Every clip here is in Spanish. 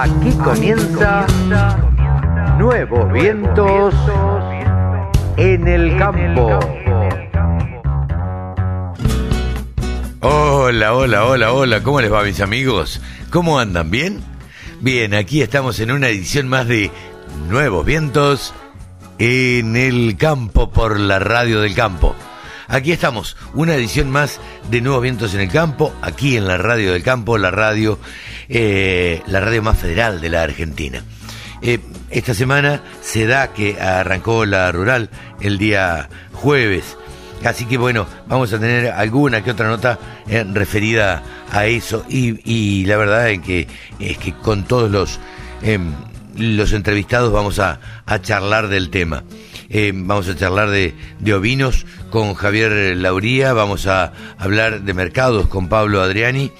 Aquí comienza Nuevos Vientos en el Campo. Hola, hola, hola, hola, ¿cómo les va mis amigos? ¿Cómo andan? ¿Bien? Bien, aquí estamos en una edición más de Nuevos Vientos en el Campo por la Radio del Campo. Aquí estamos, una edición más de Nuevos Vientos en el Campo, aquí en la Radio del Campo, la radio, eh, la radio más federal de la Argentina. Eh, esta semana se da que arrancó la rural el día jueves. Así que bueno, vamos a tener alguna que otra nota eh, referida a eso. Y, la verdad es que, es que con todos los, em, los entrevistados vamos a, a charlar del tema. Eh, vamos a charlar de, de, ovinos con Javier Lauría, vamos a hablar de mercados con Pablo Adriani,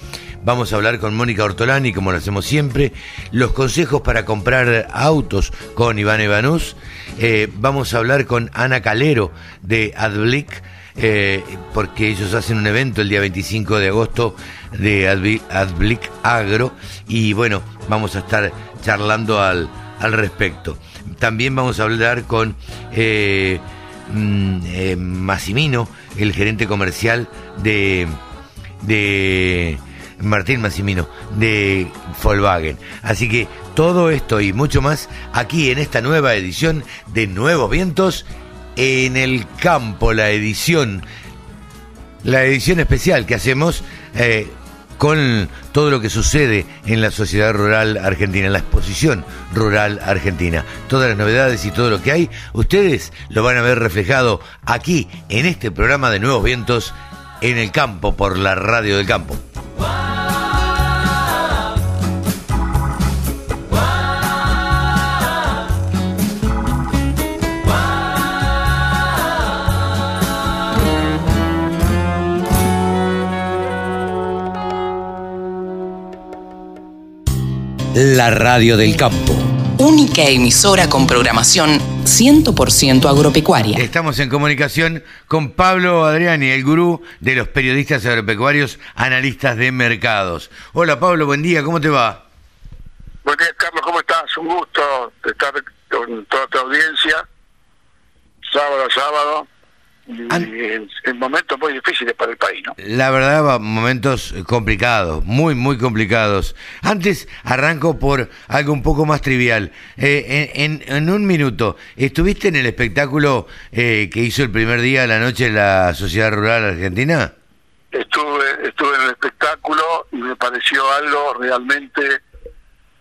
vamos a hablar con Mónica Ortolani, como lo hacemos siempre, los consejos para comprar autos con Iván Evanús, eh, vamos a hablar con Ana Calero de Adblick, eh, porque ellos hacen un evento el día 25 de agosto de Adblick Agro. Y bueno, vamos a estar charlando al, al respecto. También vamos a hablar con eh, mm, Massimino, el gerente comercial de, de Martín Massimino, de Volkswagen. Así que todo esto y mucho más aquí en esta nueva edición de Nuevos Vientos en el campo, la edición, la edición especial que hacemos eh, con todo lo que sucede en la sociedad rural argentina, en la exposición rural argentina. Todas las novedades y todo lo que hay, ustedes lo van a ver reflejado aquí, en este programa de Nuevos Vientos, en el campo, por la radio del campo. La Radio del Campo. Única emisora con programación 100% agropecuaria. Estamos en comunicación con Pablo Adriani, el gurú de los periodistas agropecuarios, analistas de mercados. Hola Pablo, buen día, ¿cómo te va? Buen día Carlos, ¿cómo estás? Un gusto estar con toda tu audiencia, sábado a sábado en, momentos muy difíciles para el país, ¿no? La verdad, momentos complicados, muy, muy complicados. Antes arranco por algo un poco más trivial. Eh, en, un minuto, ¿estuviste en el espectáculo eh, que hizo el primer día de la noche la Sociedad Rural Argentina? Estuve, estuve en el espectáculo y me pareció algo realmente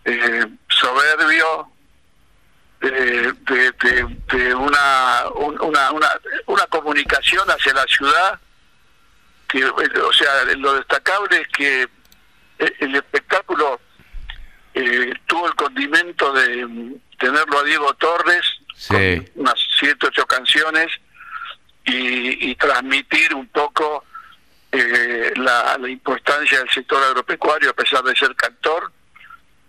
eh, soberbio, de, de, una, una, una, comunicación hacia la ciudad que o sea lo destacable es que el espectáculo eh, tuvo el condimento de tenerlo a Diego Torres con unas siete ocho canciones y, transmitir un poco eh, la, la importancia del sector agropecuario a pesar de ser cantor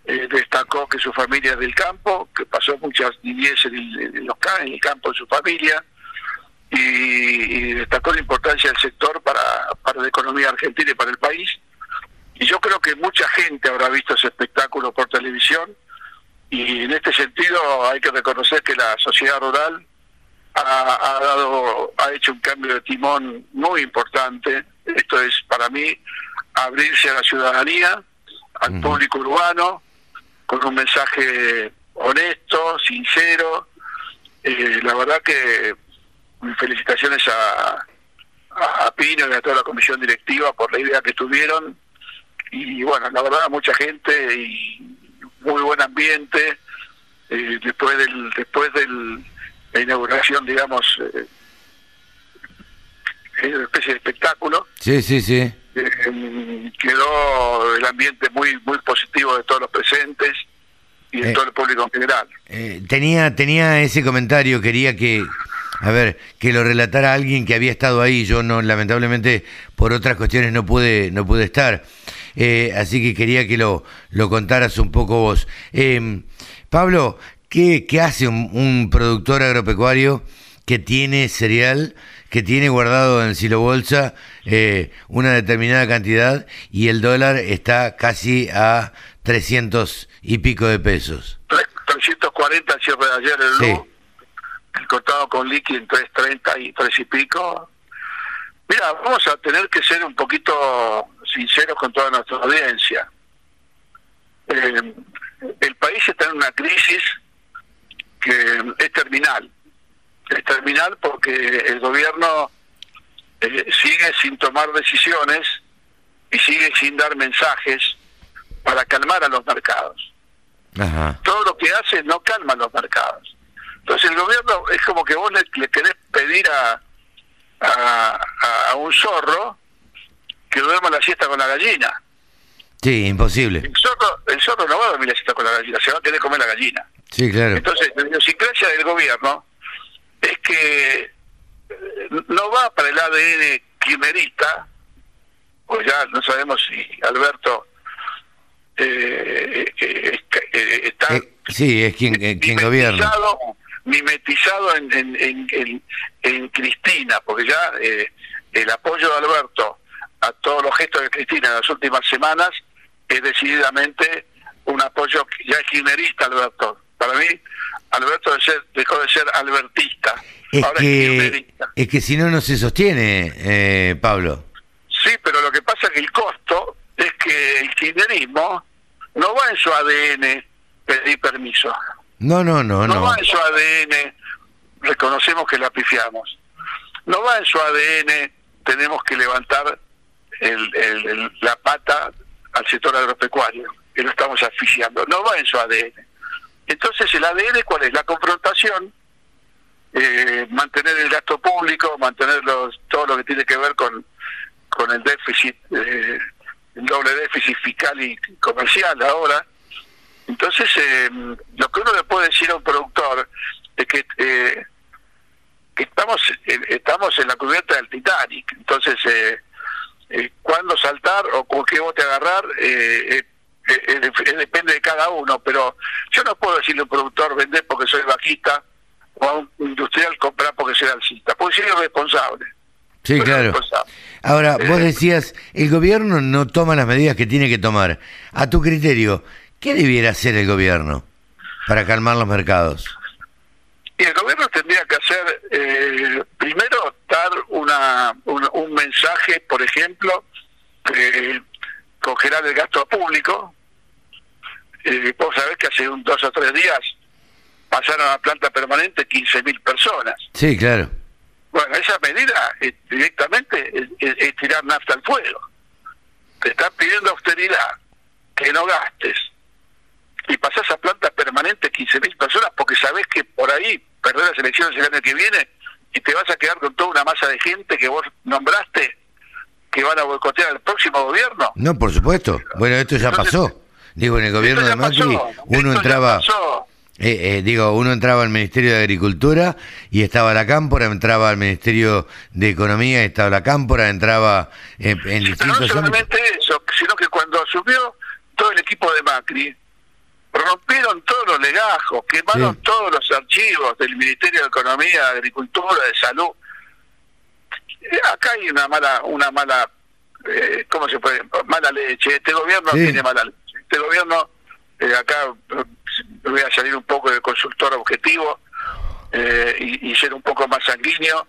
eh, destacó que su familia es del campo, que pasó muchas niñez en el, en, el campo de su familia, y, destacó la importancia del sector para, para la economía argentina y para el país. Y yo creo que mucha gente habrá visto ese espectáculo por televisión, y en este sentido hay que reconocer que la sociedad rural ha, dado, ha hecho un cambio de timón muy importante. Esto es para mí abrirse a la ciudadanía, al público urbano, con un mensaje honesto, sincero. Eh, la verdad que mis felicitaciones a, a, Pino y a toda la comisión directiva por la idea que tuvieron. Y bueno, la verdad, mucha gente y muy buen ambiente. Eh, después del después del la inauguración, digamos, eh, una especie de espectáculo. Sí, sí, sí. Eh, quedó el ambiente muy muy positivo de todos los presentes y de eh, todo el público en general. Eh, tenía tenía ese comentario, quería que a ver, que lo relatara alguien que había estado ahí, yo no lamentablemente por otras cuestiones no pude no pude estar. así que quería que lo lo contaras un poco vos. Pablo, ¿qué, ¿qué hace un, un productor agropecuario que tiene cereal que tiene guardado en silo bolsa eh, una determinada cantidad y el dólar está casi a 300 y pico de pesos. 340 el cierre de ayer el Sí. luz, el contado con liqui en 330 y 3 y pico. Mira, vamos a tener que ser un poquito sinceros con toda nuestra audiencia. Eh, el país está en una crisis que es terminal. Es terminal porque el gobierno eh, sigue sin tomar decisiones y sigue sin dar mensajes para calmar a los mercados Ajá. todo lo que hace no calma los mercados. Entonces el gobierno es como que vos le, le querés pedir a, a, a- a un zorro que duerma la siesta con la gallina. Sí, imposible. El zorro, el zorro no va a dormir la siesta con la gallina, se va a querer comer la gallina. Sí, claro. Entonces la idiosincrasia del gobierno es que eh, no va para el ADN kirchnerista, pues ya no sabemos si Alberto eh, eh, eh, está sí, es quien, quien gobierna. mimetizado, mimetizado en, en, en, Cristina, porque ya eh, el apoyo de Alberto a todos los gestos de Cristina en las últimas semanas es decididamente un apoyo ya kirchnerista Alberto. Para mí, Alberto de ser, dejó de ser albertista. Es Ahora es que, kirchnerista. es que si no, no se sostiene, eh, Pablo. Sí, pero lo que pasa es que el costo es que el kirchnerismo no va en su ADN pedir permiso. No, no, no, no, no. va en su ADN, reconocemos que la pifiamos. No va en su ADN, tenemos que levantar el- el- el- la pata al sector agropecuario, que lo estamos asfixiando. No va en su ADN. Entonces, ¿el ADN cuál es? La confrontación, eh, mantener el gasto público, mantener los, todo lo que tiene que ver con, con el déficit, eh, el doble déficit fiscal y comercial ahora. Entonces, eh, lo que uno le puede decir a un productor es que, eh, que estamos en- estamos en la cubierta del Titanic. Entonces, eh, eh, cuándo saltar o con qué bote agarrar eh, eh, eh, eh, eh, depende de cada uno. Pero yo no puedo decirle a un productor vender porque soy bajista o a un industrial comprar porque soy alcista. Porque soy irresponsable. Sí, Soy claro. irresponsable. Ahora, vos Eh, decías, el gobierno no toma las medidas que tiene que tomar. A tu criterio, ¿qué debiera hacer el gobierno para calmar los mercados? Y el gobierno tendría que hacer, eh, primero, dar una, un, un mensaje, por ejemplo, eh, congelar el gasto público. Eh, vos sabés que hace un, dos o tres días pasaron a la planta permanente 15.000 personas. Sí, claro. Bueno, esa medida eh, directamente es, es- es tirar nafta al fuego. Te están pidiendo austeridad, que no gastes. Y pasás a planta permanente 15.000 personas porque sabés que por ahí perdés las elecciones el año que viene y te vas a quedar con toda una masa de gente que vos nombraste que van a boicotear al próximo gobierno. No, por supuesto. Bueno, esto ya Entonces, pasó. Digo, en el gobierno de Macri, pasó, uno entraba, eh, eh, digo, uno entraba al Ministerio de Agricultura y estaba la cámpora, entraba al Ministerio de Economía y estaba la cámpora, entraba eh, en Pero no distintos ámbitos. solamente eso, sino que cuando asumió todo el equipo de Macri, rompieron todos los legajos, quemaron Sí. todos los archivos del Ministerio de Economía, Agricultura, de Salud. Eh, Acá hay una mala, una mala, eh, ¿cómo se puede? Mala leche. Este gobierno Sí. tiene mala leche. Este gobierno, eh, acá eh, voy a salir un poco del consultor objetivo eh, y, y ser un poco más sanguíneo.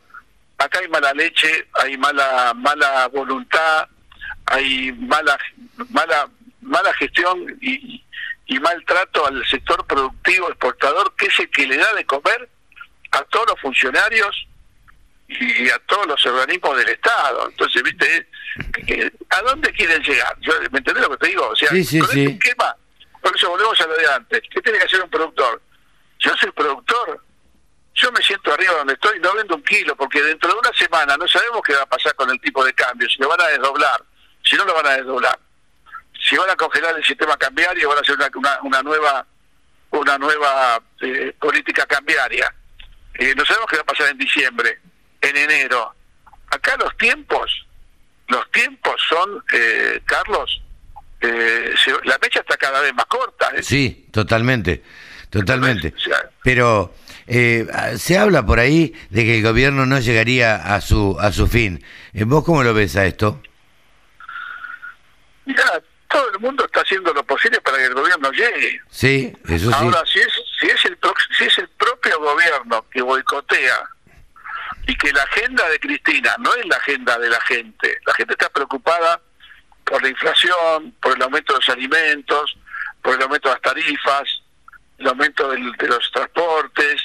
Acá hay mala leche, hay mala mala voluntad, hay mala mala mala gestión y, y maltrato al sector productivo exportador que es el que le da de comer a todos los funcionarios y a todos los organismos del Estado. Entonces, ¿viste? ¿A dónde quieren llegar? Yo, ¿Me entendés lo que te digo? O sea, Sí, sí, con sí. este esquema, por eso volvemos a lo de antes. ¿Qué tiene que hacer un productor? Yo soy productor, yo me siento arriba donde estoy, no vendo un kilo, porque dentro de una semana no sabemos qué va a pasar con el tipo de cambio, si lo van a desdoblar, si no lo van a desdoblar, si van a congelar el sistema cambiario, van a hacer una, una, una nueva una nueva eh, política cambiaria. Eh, no sabemos qué va a pasar en diciembre, en enero. Acá los tiempos, los tiempos son, eh, Carlos, eh, se- la mecha está cada vez más corta. ¿eh? Sí, totalmente, totalmente. O sea, Pero eh, se habla por ahí de que el gobierno no llegaría a su a su fin. Eh, ¿Vos cómo lo ves a esto? Mira, todo el mundo está haciendo lo posible para que el gobierno llegue. Sí, eso sí. Ahora, si es, si es, el, si es el propio gobierno que boicotea y que la agenda de Cristina no es la agenda de la gente, la gente está preocupada por la inflación, por el aumento de los alimentos, por el aumento de las tarifas, el aumento de los transportes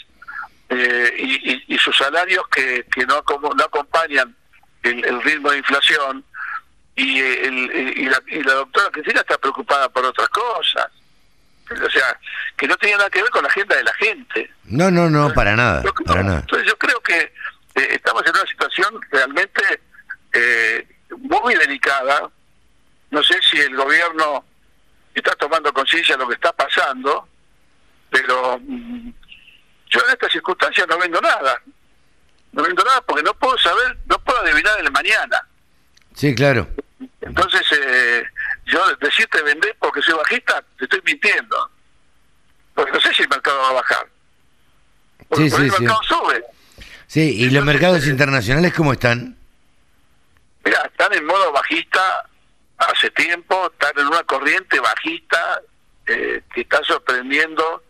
eh, y, y, sus salarios que, que no, no acompañan el, ritmo de inflación y, el, y, la, y la doctora Cristina está preocupada por otras cosas. O sea, que no tiene nada que ver con la agenda de la gente. No, no, no, para nada. para nada. Entonces yo creo que eh, estamos en una situación realmente eh, muy delicada. No sé si el gobierno está tomando conciencia de lo que está pasando, pero mm, yo en estas circunstancias no vendo nada. No vendo nada porque no puedo saber, no puedo adivinar el mañana. Sí, claro. Entonces, eh, yo decirte vender porque soy bajista, te estoy mintiendo. Porque no sé si el mercado va a bajar. Porque sí, sí, el mercado sube. Sí, ¿y los mercados internacionales cómo están? Mira, están en modo bajista hace tiempo, están en una corriente bajista eh, que está sorprendiendo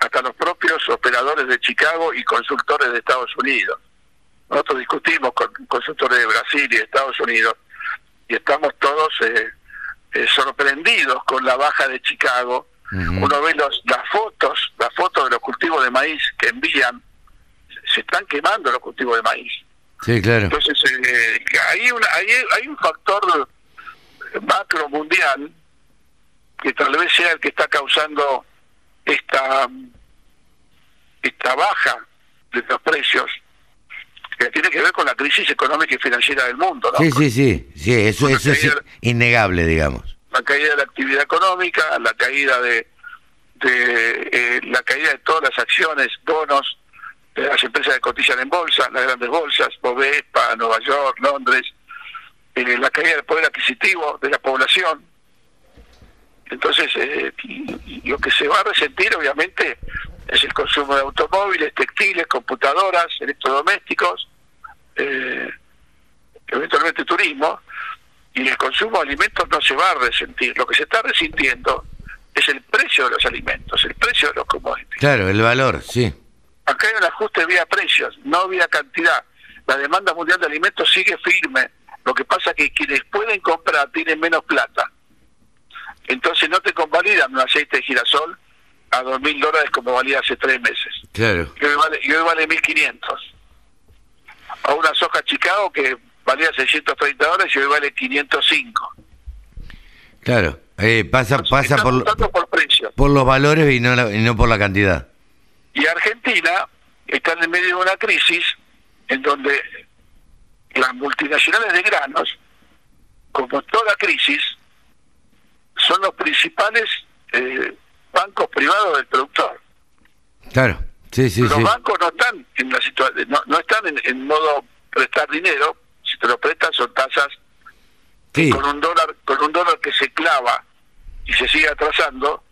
hasta los propios operadores de Chicago y consultores de Estados Unidos. Nosotros discutimos con consultores de Brasil y de Estados Unidos y estamos todos eh, eh, sorprendidos con la baja de Chicago. Uno ve los, las fotos, las fotos de los cultivos de maíz que envían, se están quemando los cultivos de maíz. Sí, claro. Entonces, eh, hay, una, hay, hay un factor macro mundial que tal vez sea el que está causando esta esta baja de los precios que tiene que ver con la crisis económica y financiera del mundo. Sí, sí, sí, sí, eso, eso es innegable, digamos. La caída de la actividad económica, la caída de, de eh, la caída de todas las acciones, bonos las empresas que cotizan en bolsa, las grandes bolsas, Bovespa, Nueva York, Londres, eh, la caída del poder adquisitivo de la población. Entonces, eh, lo que se va a resentir, obviamente, es el consumo de automóviles, textiles, computadoras, electrodomésticos, eh, eventualmente turismo, y el consumo de alimentos no se va a resentir. Lo que se está resintiendo es el precio de los alimentos, el precio de los commodities. Claro, el valor, sí. Acá hay un ajuste vía precios, no vía cantidad. La demanda mundial de alimentos sigue firme. Lo que pasa es que quienes pueden comprar tienen menos plata. Entonces no te convalidan un aceite de girasol a dos mil dólares como valía hace tres meses. Claro. Y hoy vale, y hoy vale 1.500. A una soja Chicago que valía 630 dólares y hoy vale 505. Claro, eh, pasa pasa por, por, precio. por los valores y no, y no por la cantidad. Y Argentina está en medio de una crisis en donde las multinacionales de granos, como toda crisis, son los principales eh, bancos privados del productor. Claro, sí, sí, Los bancos no están en la situación, no, están en, modo prestar dinero, si te lo prestan son tasas con un dólar, con un dólar que se clava y se sigue atrasando,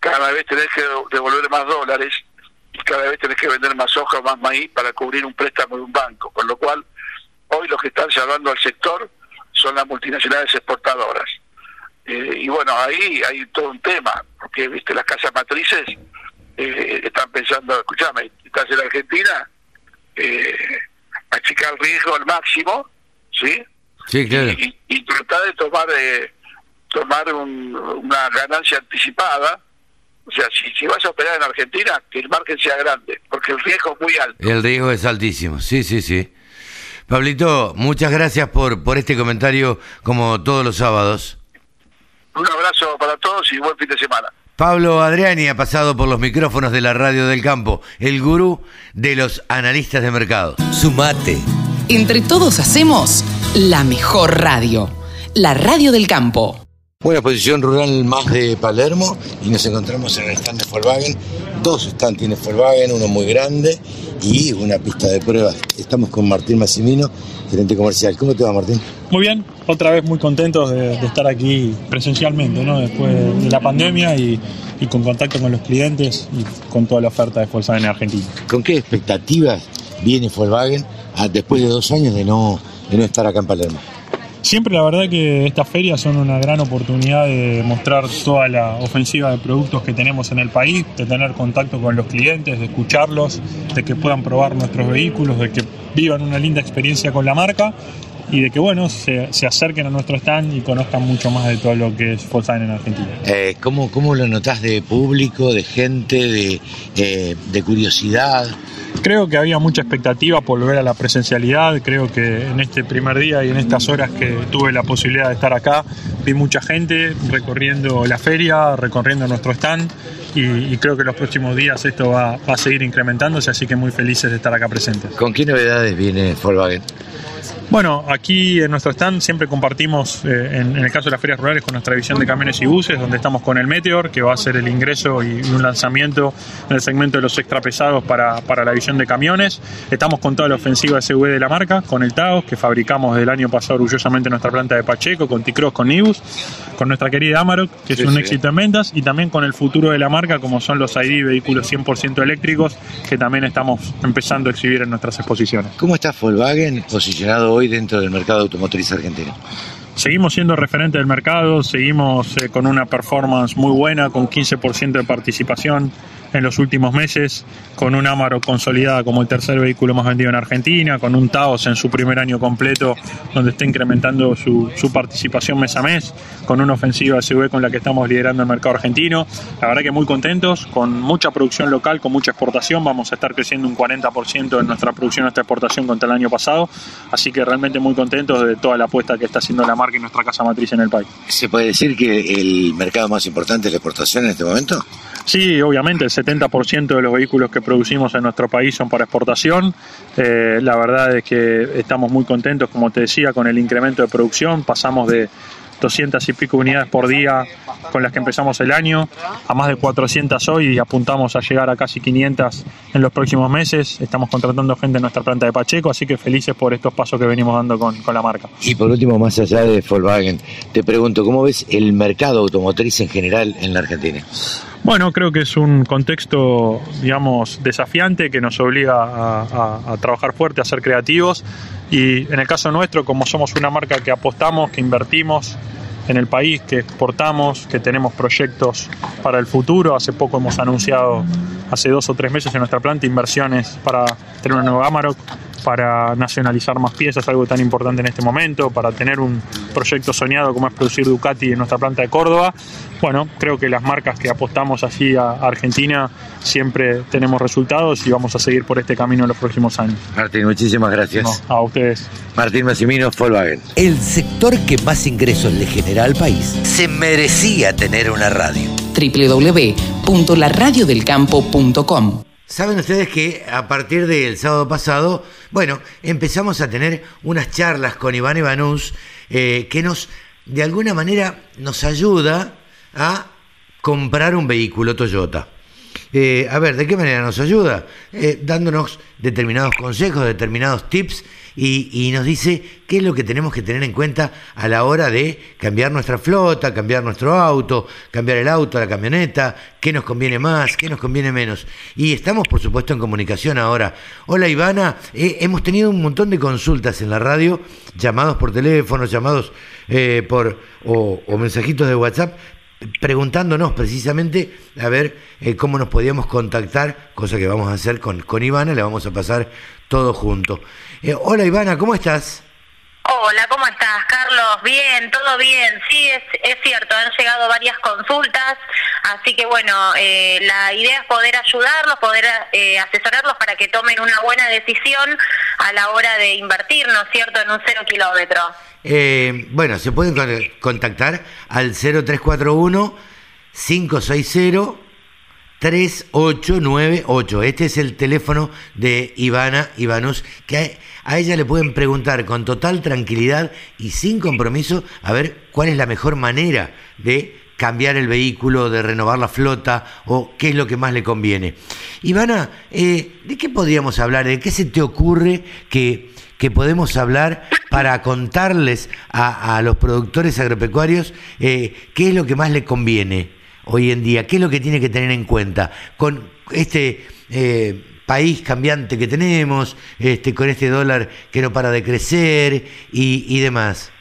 cada vez tenés que devolver más dólares cada vez tenés que vender más hoja o más maíz para cubrir un préstamo de un banco, con lo cual hoy los que están salvando al sector son las multinacionales exportadoras. Eh, y bueno, ahí hay todo un tema, porque viste las casas matrices eh, están pensando, escúchame, estás en Argentina, eh, achicar el riesgo al máximo, ¿sí? Sí, claro. Y, tratar de tomar eh, tomar una ganancia anticipada. O sea, si, si vas a operar en Argentina, que el margen sea grande, porque el riesgo es muy alto. El riesgo es altísimo, sí, sí, sí. Pablito, muchas gracias por, por este comentario como todos los sábados. Un abrazo para todos y buen fin de semana. Pablo Adriani ha pasado por los micrófonos de la radio del campo, el gurú de los analistas de mercado. Sumate. Entre todos hacemos la mejor radio, la radio del campo. Buena posición rural más de Palermo y nos encontramos en el stand de Volkswagen. Dos stands tiene Volkswagen, uno muy grande y una pista de pruebas. Estamos con Martín Massimino, gerente comercial. ¿Cómo te va, Martín? Muy bien, otra vez muy contentos de, estar aquí presencialmente, ¿no? después de la pandemia y, con contacto con los clientes y con toda la oferta de Volkswagen en Argentina. ¿Con qué expectativas viene Volkswagen después de dos años de no, de no estar acá en Palermo? Siempre la verdad que estas ferias son una gran oportunidad de mostrar toda la ofensiva de productos que tenemos en el país, de tener contacto con los clientes, de escucharlos, de que puedan probar nuestros vehículos, de que vivan una linda experiencia con la marca y de que bueno se, se, acerquen a nuestro stand y conozcan mucho más de todo lo que es Volkswagen en Argentina. Eh, ¿cómo, ¿Cómo lo notás de público, de gente, de, eh, de curiosidad? Creo que había mucha expectativa por volver a la presencialidad, creo que en este primer día y en estas horas que tuve la posibilidad de estar acá, vi mucha gente recorriendo la feria, recorriendo nuestro stand y, y creo que los próximos días esto va, va, a seguir incrementándose, así que muy felices de estar acá presentes. ¿Con qué novedades viene Volkswagen? Bueno, aquí en nuestro stand siempre compartimos, eh, en, en, el caso de las ferias rurales, con nuestra división de camiones y buses, donde estamos con el Meteor, que va a ser el ingreso y un lanzamiento en el segmento de los extrapesados para, para la división de camiones. Estamos con toda la ofensiva SV de la marca, con el Taos, que fabricamos desde el año pasado orgullosamente en nuestra planta de Pacheco, con T-Cross, con Nibus, con nuestra querida Amarok, que es un sí. éxito en ventas, y también con el futuro de la marca, como son los ID vehículos 100% eléctricos, que también estamos empezando a exhibir en nuestras exposiciones. ¿Cómo está Volkswagen posicionado hoy dentro del mercado automotriz argentino? Seguimos siendo referente del mercado, seguimos eh, con una performance muy buena, con 15% de participación en los últimos meses, con un Amaro consolidada como el tercer vehículo más vendido en Argentina, con un Taos en su primer año completo, donde está incrementando su, su participación mes a mes, con una ofensiva SV con la que estamos liderando el mercado argentino. La verdad que muy contentos, con mucha producción local, con mucha exportación, vamos a estar creciendo un 40% en nuestra producción, nuestra exportación contra el año pasado, así que realmente muy contentos de toda la apuesta que está haciendo la marca y nuestra casa matriz en el país. ¿Se puede decir que el mercado más importante es la exportación en este momento? Sí, obviamente, el 70% de los vehículos que producimos en nuestro país son para exportación. Eh, la verdad es que estamos muy contentos, como te decía, con el incremento de producción. Pasamos de 200 y pico unidades por día con las que empezamos el año, a más de 400 hoy y apuntamos a llegar a casi 500 en los próximos meses. Estamos contratando gente en nuestra planta de Pacheco, así que felices por estos pasos que venimos dando con, con la marca. Y por último, más allá de Volkswagen, te pregunto, ¿cómo ves el mercado automotriz en general en la Argentina? Bueno, creo que es un contexto, digamos, desafiante que nos obliga a, a, a, trabajar fuerte, a ser creativos y en el caso nuestro, como somos una marca que apostamos, que invertimos en el país, que exportamos, que tenemos proyectos para el futuro, hace poco hemos anunciado, hace dos o tres meses en nuestra planta, inversiones para tener una nueva Amarok, para nacionalizar más piezas, algo tan importante en este momento, para tener un proyecto soñado como es producir Ducati en nuestra planta de Córdoba. Bueno, creo que las marcas que apostamos así a Argentina siempre tenemos resultados y vamos a seguir por este camino en los próximos años. Martín, muchísimas gracias. No, a ustedes. Martín Massimino, Volkswagen. El sector que más ingresos le genera al país se merecía tener una radio. www.laradiodelcampo.com Saben ustedes que a partir del sábado pasado, bueno, empezamos a tener unas charlas con Iván Ivanús eh, que nos, de alguna manera, nos ayuda a comprar un vehículo Toyota. Eh, a ver, ¿de qué manera nos ayuda? Eh, dándonos determinados consejos, determinados tips y, y, nos dice qué es lo que tenemos que tener en cuenta a la hora de cambiar nuestra flota, cambiar nuestro auto, cambiar el auto, la camioneta, qué nos conviene más, qué nos conviene menos. Y estamos, por supuesto, en comunicación ahora. Hola Ivana, eh, hemos tenido un montón de consultas en la radio, llamados por teléfono, llamados eh, por o, o mensajitos de WhatsApp, preguntándonos precisamente a ver eh, cómo nos podíamos contactar, cosa que vamos a hacer con, con Ivana, le vamos a pasar todo junto. Eh, hola Ivana, ¿cómo estás? Hola, ¿cómo estás, Carlos? Bien, todo bien. Sí, es, es cierto, han llegado varias consultas, así que bueno, eh, la idea es poder ayudarlos, poder eh, asesorarlos para que tomen una buena decisión a la hora de invertir, ¿no es cierto?, en un cero kilómetro. Eh, bueno, se pueden contactar al 0341 560 3898. Este es el teléfono de Ivana Ivanus, que a ella le pueden preguntar con total tranquilidad y sin compromiso a ver cuál es la mejor manera de cambiar el vehículo, de renovar la flota o qué es lo que más le conviene. Ivana, eh, ¿de qué podríamos hablar? ¿De qué se te ocurre que, que podemos hablar para contarles a, los productores agropecuarios eh, qué es lo que más le conviene? hoy en día? ¿Qué es lo que tiene que tener en cuenta con este eh, país cambiante que tenemos, este, con este dólar que no para de crecer y demás?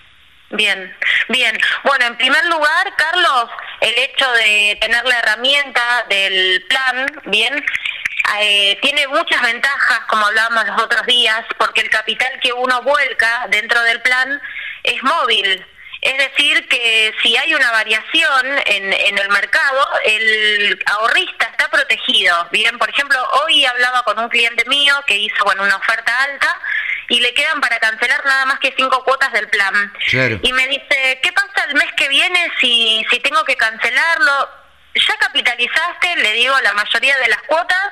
Bien, bien. Bueno, en primer lugar, Carlos, el hecho de tener la herramienta del plan, bien, eh, tiene muchas ventajas, como hablábamos los otros días, porque el capital que uno vuelca dentro del plan es móvil. Es decir, que si hay una variación en, en el mercado, el ahorrista está protegido. Bien, por ejemplo, hoy hablaba con un cliente mío que hizo bueno, una oferta alta y le quedan para cancelar nada más que cinco cuotas del plan. Y me dice, ¿qué pasa el mes que viene si, si tengo que cancelarlo? Ya capitalizaste, le digo, la mayoría de las cuotas,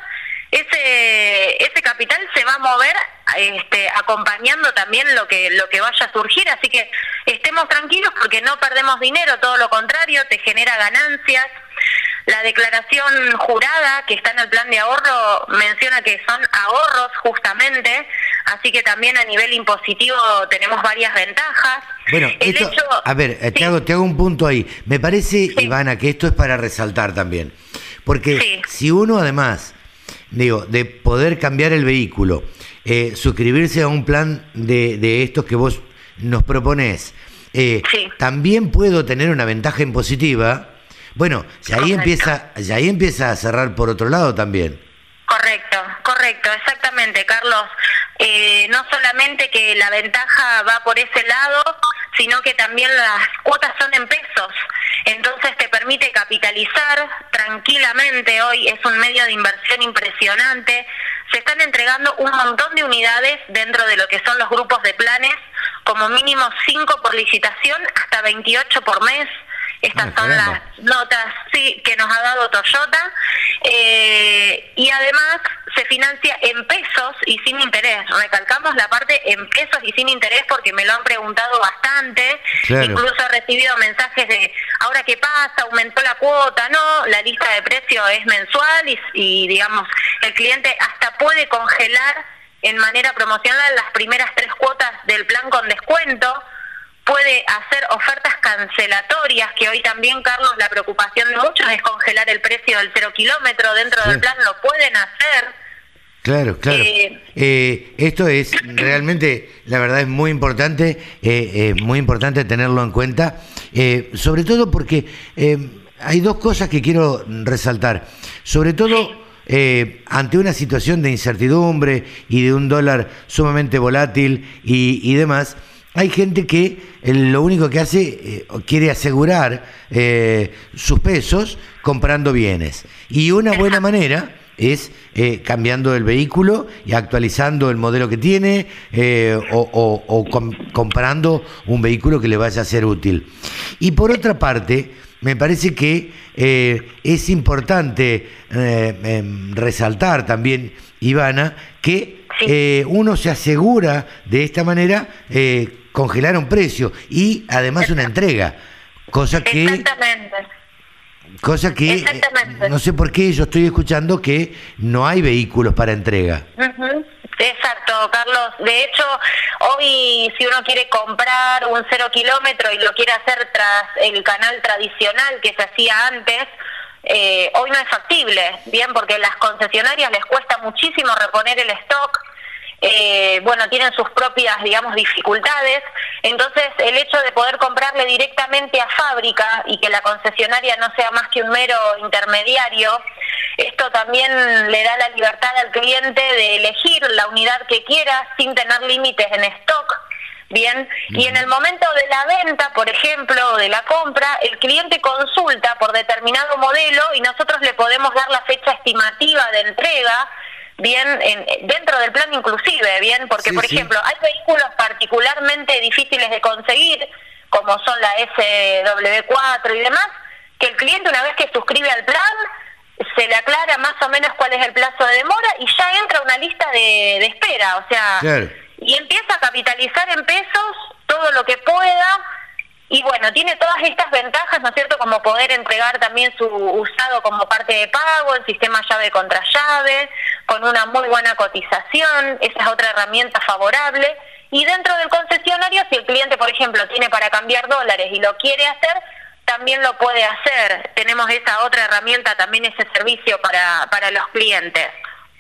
ese, ese capital se va a mover este, acompañando también lo que, lo que vaya a surgir, así que estemos tranquilos porque no perdemos dinero, todo lo contrario, te genera ganancias. La declaración jurada que está en el plan de ahorro menciona que son ahorros justamente, así que también a nivel impositivo tenemos varias ventajas. Bueno, esto, a ver, te, hago, te hago un punto ahí. Me parece, Ivana, que esto es para resaltar también. Porque si uno además, digo, de poder cambiar el vehículo, eh, suscribirse a un plan de, de estos que vos nos proponés, eh, también puedo tener una ventaja impositiva. Bueno, y ahí empieza, ahí empieza a cerrar por otro lado también. Correcto, correcto, exactamente, Carlos. Eh, no solamente que la ventaja va por ese lado, sino que también las cuotas son en pesos. Entonces te permite capitalizar tranquilamente. Hoy es un medio de inversión impresionante. Se están entregando un montón de unidades dentro de lo que son los grupos de planes, como mínimo 5 por licitación, hasta 28 por mes. Estas son las notas sí, que nos ha dado Toyota. Eh, y además se financia en pesos y sin interés. Recalcamos la parte en pesos y sin interés porque me lo han preguntado bastante. Incluso he recibido mensajes de, ahora qué pasa, aumentó la cuota, no, la lista de precios es mensual y, y digamos, el cliente hasta puede congelar en manera promocional las primeras tres cuotas del plan con descuento puede hacer ofertas cancelatorias, que hoy también, Carlos, la preocupación de muchos es congelar el precio del cero kilómetro dentro del plan, lo pueden hacer. Claro, claro. Eh, eh, esto es realmente, la verdad es muy importante, eh, muy importante tenerlo en cuenta, sobre todo porque hay dos cosas que quiero resaltar. Sobre todo, ante una situación de incertidumbre y de un dólar sumamente volátil y, y demás, hay gente que eh, lo único que hace, eh, quiere asegurar eh, sus pesos comprando bienes. Y una buena manera es cambiando el vehículo y actualizando el modelo que tiene o, comprando un vehículo que le vaya a ser útil. Y por otra parte, me parece que es importante em, resaltar también, Ivana, que uno se asegura de esta manera congelar un precio y además una entrega, cosa que... Exactamente. Cosa que eh, no sé por qué yo estoy escuchando que no hay vehículos para entrega. Exacto, Carlos. De hecho, hoy si uno quiere comprar un cero kilómetro y lo quiere hacer tras el canal tradicional que se hacía antes, eh, hoy no es factible, bien, porque a las concesionarias les cuesta muchísimo reponer el stock eh, bueno, tienen sus propias, digamos, dificultades. Entonces, el hecho de poder comprarle directamente a fábrica y que la concesionaria no sea más que un mero intermediario, esto también le da la libertad al cliente de elegir la unidad que quiera sin tener límites en stock. Bien, y en el momento de la venta, por ejemplo, o de la compra, el cliente consulta por determinado modelo y nosotros le podemos dar la fecha estimativa de entrega bien en, dentro del plan inclusive, bien, porque por ejemplo hay vehículos particularmente difíciles de conseguir, como son la SW4 y demás, que el cliente una vez que suscribe al plan se le aclara más o menos cuál es el plazo de demora y ya entra una lista de, de espera, o sea, y empieza a capitalizar en pesos todo lo que pueda y bueno, tiene todas estas ventajas, ¿no es cierto?, como poder entregar también su usado como parte de pago, el sistema llave contra llave, con una muy buena cotización, esa es otra herramienta favorable. Y dentro del concesionario, si el cliente, por ejemplo, tiene para cambiar dólares y lo quiere hacer, también lo puede hacer. Tenemos esa otra herramienta, también ese servicio para, para los clientes.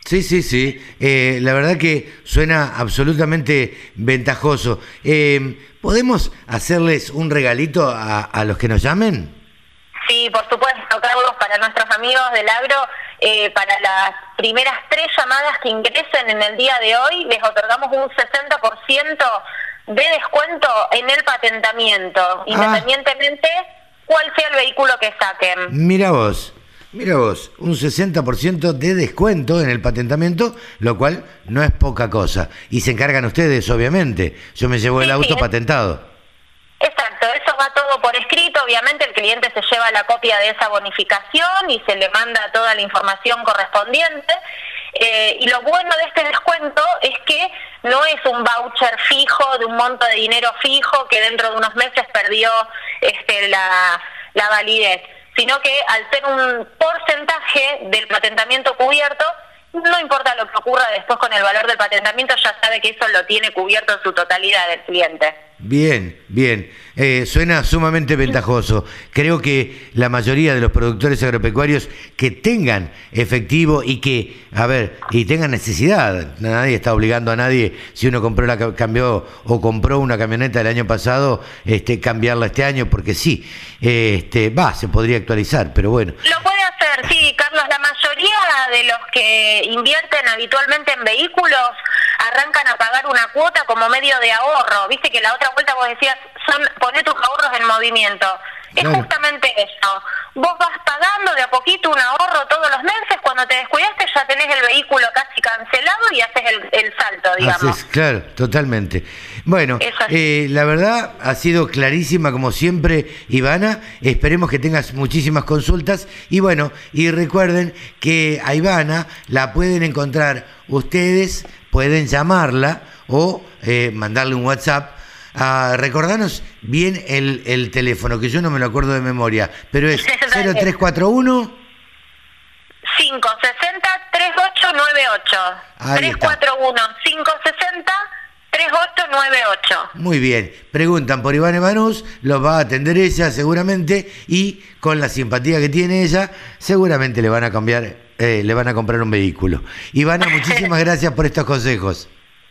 Sí, sí, sí. Eh, la verdad que suena absolutamente ventajoso. Eh, ¿Podemos hacerles un regalito a, a, los que nos llamen? Sí, por supuesto, Carlos, para nuestros amigos del agro, eh, para las primeras tres llamadas que ingresen en el día de hoy, les otorgamos un 60% de descuento en el patentamiento, ah. independientemente cuál sea el vehículo que saquen. Mira vos. Mira vos, un 60% de descuento en el patentamiento, lo cual no es poca cosa. Y se encargan ustedes, obviamente. Yo me llevo el auto patentado. Exacto, eso va todo por escrito. Obviamente el cliente se lleva la copia de esa bonificación y se le manda toda la información correspondiente. Eh, y lo bueno de este descuento es que no es un voucher fijo de un monto de dinero fijo que dentro de unos meses perdió este, la, la validez sino que al ser un porcentaje del patentamiento cubierto, no importa lo que ocurra después con el valor del patentamiento, ya sabe que eso lo tiene cubierto en su totalidad el cliente. Bien, bien. Eh, suena sumamente ventajoso. Creo que la mayoría de los productores agropecuarios que tengan efectivo y que, a ver, y tengan necesidad, nadie está obligando a nadie, si uno compró la cambió o compró una camioneta el año pasado, este, cambiarla este año, porque sí, este, va, se podría actualizar, pero bueno. Lo puede hacer, sí, de los que invierten habitualmente en vehículos arrancan a pagar una cuota como medio de ahorro. Viste que la otra vuelta vos decías, son poner tus ahorros en movimiento. Es justamente eso. Vos vas pagando de a poquito un ahorro todos los meses, cuando te descuidaste ya tenés el vehículo casi cancelado y haces el, salto, digamos. claro, totalmente. Bueno, eh, la verdad ha sido clarísima como siempre, Ivana. Esperemos que tengas muchísimas consultas. Y bueno, y recuerden que a Ivana la pueden encontrar ustedes, pueden llamarla o eh, mandarle un WhatsApp. A recordarnos bien el, el teléfono, que yo no me lo acuerdo de memoria, pero es 0341 560 3898 341 560 3898. Muy bien. Preguntan por Iván Emanús, los va a atender ella seguramente y con la simpatía que tiene ella, seguramente le van a cambiar, eh, le van a comprar un vehículo. Ivana, muchísimas gracias por estos consejos.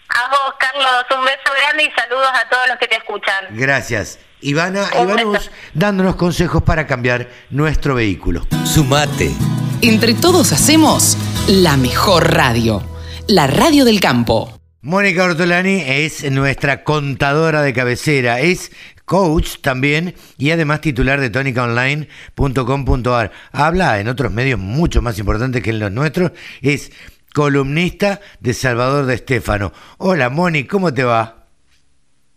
A vos, Carlos, un beso grande y saludos a todos los que te escuchan. Gracias. Ivana, Ivanus, dándonos consejos para cambiar nuestro vehículo. Sumate. Entre todos hacemos la mejor radio, la radio del campo. Mónica Ortolani es nuestra contadora de cabecera, es coach también y además titular de tonicaonline.com.ar. Habla en otros medios mucho más importantes que en los nuestros, es columnista de Salvador de Estéfano. Hola Moni, ¿cómo te va?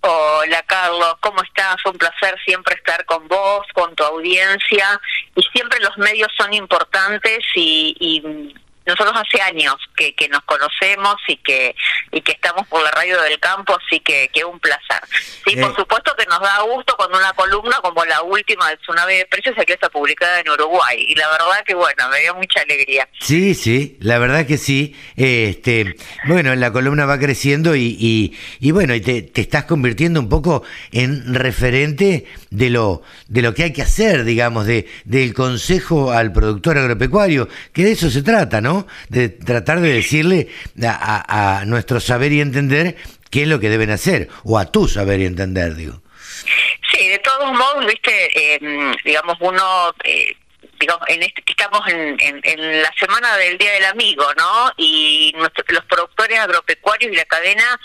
Hola Carlos, ¿cómo estás? Un placer siempre estar con vos, con tu audiencia y siempre los medios son importantes y, y nosotros hace años que, que nos conocemos y que y que estamos por la radio del campo, así que, que un placer. Sí, por eh. supuesto que nos da gusto cuando una columna como la última de Tsunami de Precios aquí está publicada en Uruguay. Y la verdad que, bueno, me dio mucha alegría. Sí, sí, la verdad que sí. Este, bueno, la columna va creciendo y, y, y bueno, y te, te estás convirtiendo un poco en referente de lo, de lo que hay que hacer, digamos, de, del consejo al productor agropecuario, que de eso se trata, ¿no? De tratar de decirle a, nuestro saber y entender qué es lo que deben hacer, o a tu saber y entender, digo. Sí, de todos modos, viste, eh, digamos, uno... Eh, digamos, en este, estamos en, en, la semana del Día del Amigo, ¿no? Y los productores agropecuarios y la cadena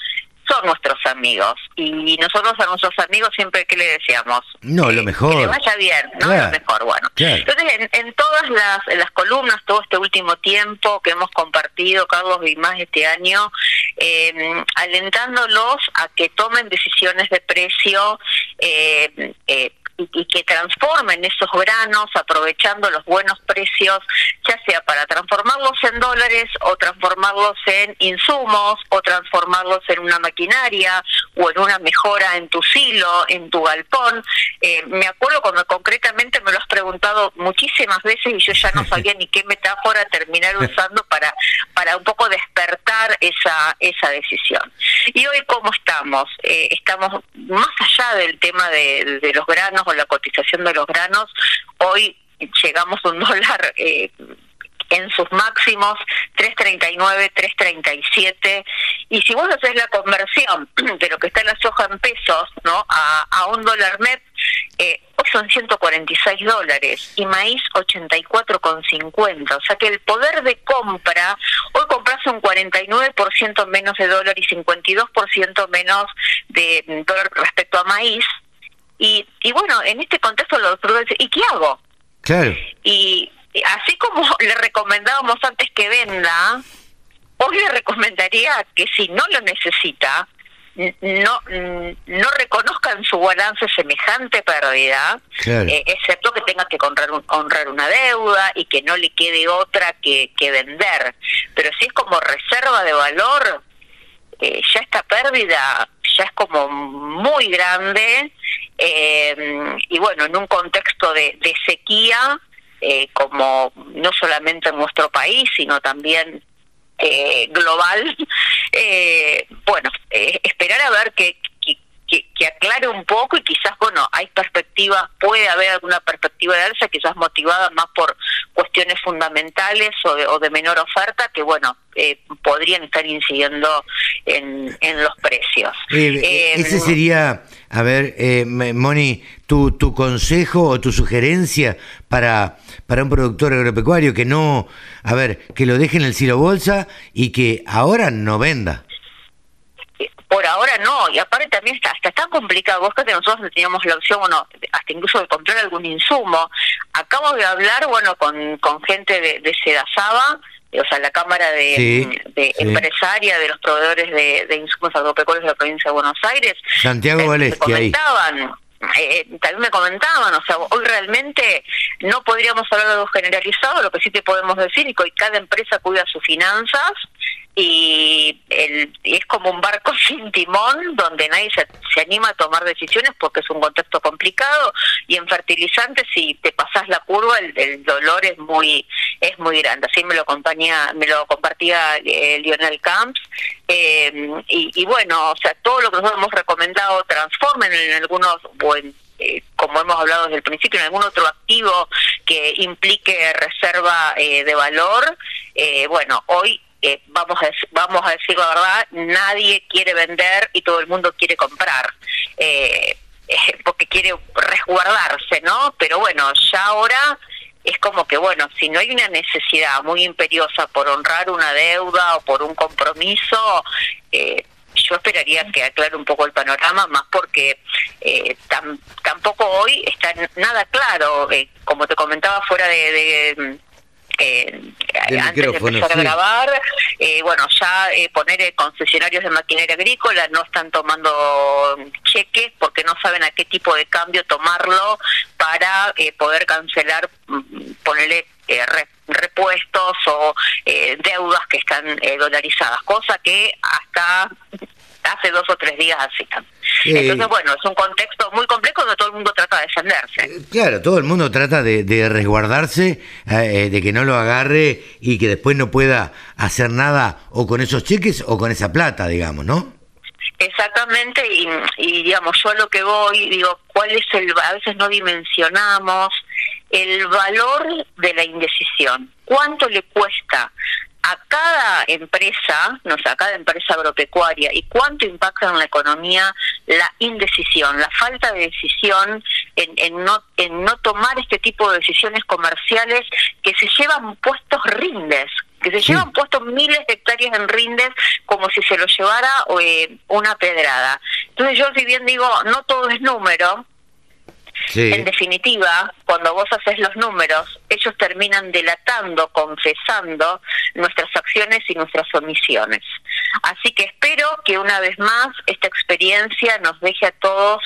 son nuestros amigos. Y nosotros a nuestros amigos siempre, que le decíamos? No, lo mejor. Que le vaya bien, ¿no? Lo mejor, bueno. Entonces, en, todas las, las columnas, todo este último tiempo que hemos compartido, Carlos y más este año, eh, alentándolos a que tomen decisiones de precio eh, eh, y, que transformen esos granos aprovechando los buenos precios, ya sea para transformarlos en dólares o transformarlos en insumos o transformarlos en una maquinaria o en una mejora en tu silo, en tu galpón. Eh, me acuerdo cuando concretamente me lo has preguntado muchísimas veces y yo ya no sabía ni qué metáfora terminar usando para, para un poco despertar esa, esa decisión. Y hoy, ¿cómo estamos? Eh, estamos más allá del tema de, de los granos la cotización de los granos, hoy llegamos a un dólar eh, en sus máximos 3.39, 3.37 y si vos haces la conversión de lo que está en la soja en pesos, ¿no? A, un dólar net, eh, son 146 dólares y maíz 84,50. O sea que el poder de compra, hoy compras un 49% menos de dólar y 52% menos de dólar respecto a maíz. Y, y bueno, en este contexto lo dice, ¿y qué hago? Claro. Y así como le recomendábamos antes que venda, hoy le recomendaría que si no lo necesita, no no reconozcan su balance semejante pérdida, eh, excepto que tenga que honrar, honrar una deuda y que no le quede otra que, que vender. Pero si es como reserva de valor, eh, ya esta pérdida ya es como muy grande eh, y bueno, en un contexto de, de sequía, como no solamente en nuestro país, sino también eh, global, eh, bueno, eh, esperar a ver que, que, aclare un poco y quizás, bueno, hay perspectivas, puede haber alguna perspectiva de alza, quizás motivada más por cuestiones fundamentales o de, o de menor oferta que, bueno, podrían estar incidiendo en, en los precios. ese sería, a ver, Moni, tu, tu consejo o tu sugerencia para, para un productor agropecuario que no, a ver, que lo deje en el silo bolsa y que ahora no venda. Por ahora no, y aparte también está, está tan complicado, vos que nosotros teníamos la opción, bueno, hasta incluso de comprar algún insumo. Acabo de hablar, bueno, con, con gente de, de Sedasaba, o sea, la Cámara de, Empresaria de los Proveedores de, Insumos Agropecuarios de la Provincia de Buenos Aires. Santiago Valeschi, comentaban, eh, también me comentaban, o sea, hoy realmente no podríamos hablar de algo generalizado, lo que sí te podemos decir es que hoy cada empresa cuida sus finanzas y, el, es como un barco sin timón donde nadie se, anima a tomar decisiones porque es un contexto complicado y en fertilizantes si te pasas la curva el, dolor es muy es muy grande. Así me lo acompaña me lo compartía eh, Lionel Camps. Eh, y, bueno o sea todo lo que nosotros hemos recomendado transformen en algunos buen eh, como hemos hablado desde el principio, en algún otro activo que implique reserva de valor, bueno, hoy eh, vamos a vamos a decir la verdad nadie quiere vender y todo el mundo quiere comprar eh, porque quiere resguardarse no pero bueno ya ahora es como que bueno si no hay una necesidad muy imperiosa por honrar una deuda o por un compromiso eh, yo esperaría que aclare un poco el panorama, más porque eh, tampoco hoy está nada claro, como te comentaba fuera de, eh, antes de empezar a grabar, eh, bueno, ya eh, poner eh, concesionarios de maquinaria agrícola no están tomando cheques porque no saben a qué tipo de cambio tomarlo para poder cancelar, mm, ponerle repuestos o deudas que están dolarizadas, cosa que hasta hace dos o tres días hacían. Entonces, bueno, es un contexto muy complejo donde todo el mundo trata de defenderse. Eh, claro, todo el mundo trata de, resguardarse, eh, de que no lo agarre y que después no pueda hacer nada o con esos cheques o con esa plata, digamos, ¿no? Exactamente, y, y digamos, yo a lo que voy, digo, ¿cuál es el, a veces no dimensionamos el valor de la indecisión? ¿Cuánto le cuesta a cada empresa, no sé, a cada empresa agropecuaria y cuánto impacta en la economía la indecisión, la falta de decisión en, en, no, en no tomar este tipo de decisiones comerciales que se llevan puestos rindes, que se llevan puestos miles de hectáreas en rindes como si se lo llevara eh, una pedrada. Entonces yo si bien digo, no todo es número, en definitiva, cuando vos haces los números, ellos terminan delatando, confesando nuestras acciones y nuestras omisiones. Así que espero que una vez más esta experiencia nos deje a todos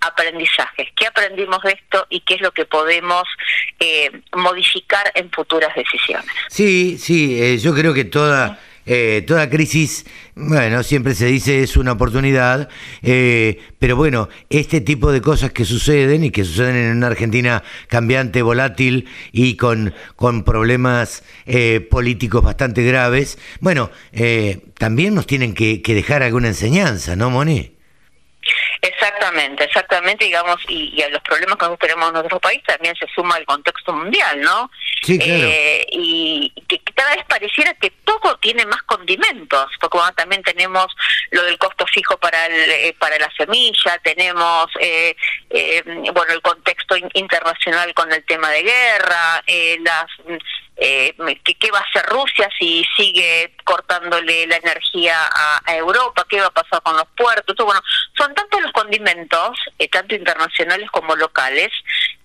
aprendizajes. ¿Qué aprendimos de esto y qué es lo que podemos eh, modificar en futuras decisiones? Sí, sí, eh, yo creo que toda eh, toda crisis, bueno, siempre se dice es una oportunidad, eh, pero bueno, este tipo de cosas que suceden y que suceden en una Argentina cambiante, volátil y con, con problemas eh, políticos bastante graves, bueno, también nos tienen que, que dejar alguna enseñanza, ¿no, Moni? Exactamente, exactamente, digamos, y, a los problemas que nosotros tenemos en nuestro país también se suma el contexto mundial, ¿no? eh, y que cada vez pareciera que todo tiene más condimentos, porque también tenemos lo del costo fijo para el, para la semilla, tenemos bueno el contexto internacional con el tema de guerra, las eh, ¿qué, va a hacer Rusia si sigue cortándole la energía a, Europa, qué va a pasar con los puertos, bueno, son tantos los condimentos, eh, tanto internacionales como locales,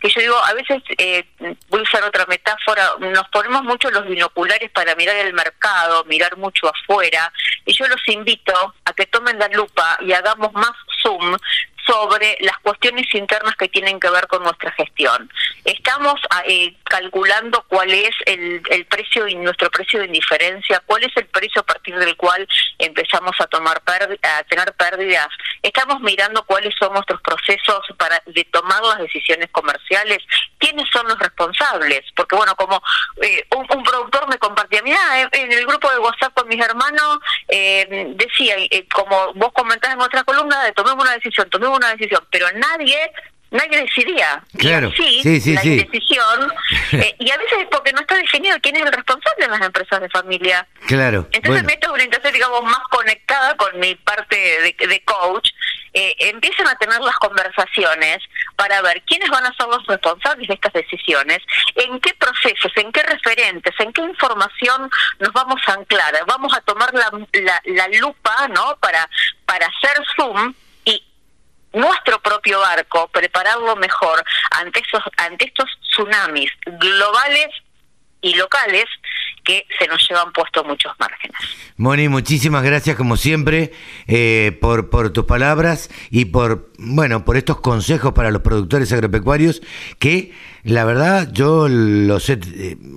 que yo digo, a veces, eh, voy a usar otra metáfora, nos ponemos mucho los binoculares para mirar el mercado, mirar mucho afuera, y yo los invito a que tomen la lupa y hagamos más zoom sobre las cuestiones internas que tienen que ver con nuestra gestión. Estamos ah, eh, calculando cuál es el, precio y nuestro precio de indiferencia, cuál es el precio a partir del cual empezamos a tomar a tener pérdidas. Estamos mirando cuáles son nuestros procesos para de tomar las decisiones comerciales, quiénes son los responsables, porque bueno, como eh, un, productor me compartía, mira, en el grupo de WhatsApp con mis hermanos eh, decía, como vos comentás en otra columna, de tomemos una decisión, tomemos una decisión, pero nadie nadie decidía. Claro, sí, sí, la decisión, eh, y a veces es porque no está definido quién es el responsable en las empresas de familia. Claro. Entonces me esto orientación, digamos, más conectada con mi parte de, coach, eh, empiezan a tener las conversaciones para ver quiénes van a ser los responsables de estas decisiones, en qué procesos, en qué referentes, en qué información nos vamos a anclar. Vamos a tomar la, la, la lupa, ¿no? Para, para hacer zoom nuestro propio barco, prepararlo mejor ante, esos, ante estos tsunamis globales y locales que se nos llevan puestos muchos márgenes. Moni, muchísimas gracias como siempre eh, por, por tus palabras y por, bueno, por estos consejos para los productores agropecuarios que la verdad yo los he,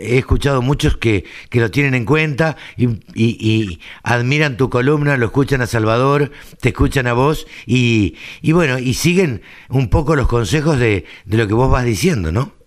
he escuchado muchos que, que, lo tienen en cuenta y, y, admiran tu columna, lo escuchan a Salvador, te escuchan a vos y, y bueno, y siguen un poco los consejos de, de lo que vos vas diciendo, ¿no?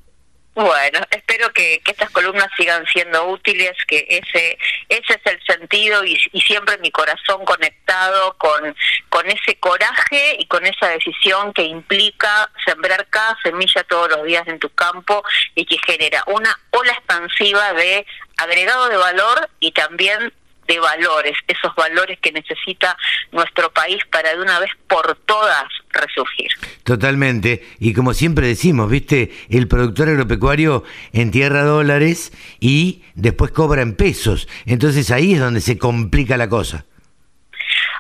Bueno, espero que, estas columnas sigan siendo útiles, que ese ese es el sentido y, siempre mi corazón conectado con, con ese coraje y con esa decisión que implica sembrar cada semilla todos los días en tu campo y que genera una ola expansiva de agregado de valor y también de valores, esos valores que necesita nuestro país para de una vez por todas resurgir. Totalmente, y como siempre decimos, viste, el productor agropecuario entierra dólares y después cobra en pesos, entonces ahí es donde se complica la cosa.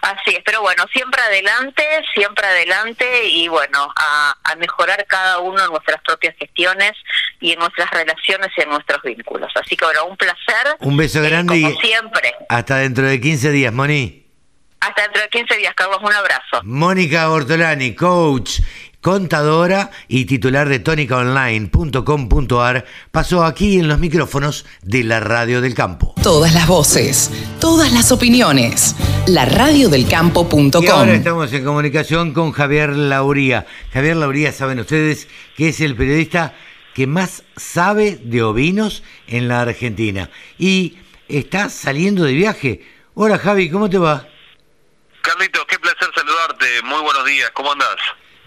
Así es, pero bueno, siempre adelante, siempre adelante y bueno, a, mejorar cada uno en nuestras propias gestiones y en nuestras relaciones y en nuestros vínculos. Así que bueno, un placer. Un beso eh, grande como siempre. Hasta dentro de 15 días, Moni. Hasta dentro de 15 días, Carlos, un abrazo. Mónica Ortolani, coach contadora y titular de tónicaonline.com.ar, pasó aquí en los micrófonos de la Radio del Campo. Todas las voces, todas las opiniones. La radiodelcampo.com. Y ahora estamos en comunicación con Javier Lauría. Javier Lauría, saben ustedes que es el periodista que más sabe de ovinos en la Argentina y está saliendo de viaje. Hola Javi, ¿cómo te va? Carlitos, qué placer saludarte. Muy buenos días, ¿cómo andás?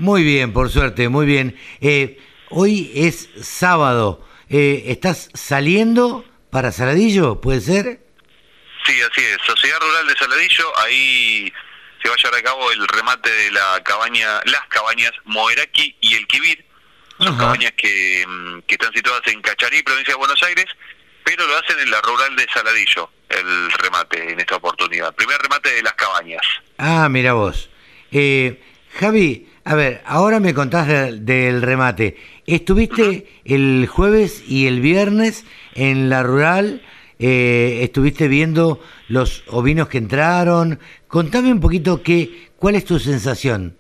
Muy bien, por suerte, muy bien. Eh, hoy es sábado. Eh, ¿Estás saliendo para Saladillo? ¿Puede ser? Sí, así es. Sociedad Rural de Saladillo, ahí se va a llevar a cabo el remate de la cabaña, las cabañas Moeraki y El Quibir. Son cabañas que, mm, que están situadas en Cacharí, provincia de Buenos Aires, pero lo hacen en la rural de Saladillo, el remate en esta oportunidad. Primer remate de las cabañas. Ah, mira vos. Eh, Javi, a ver, ahora me contás del, remate. ¿Estuviste el jueves y el viernes en la rural? Eh, ¿Estuviste viendo los ovinos que entraron? Contame un poquito qué, cuál es tu sensación.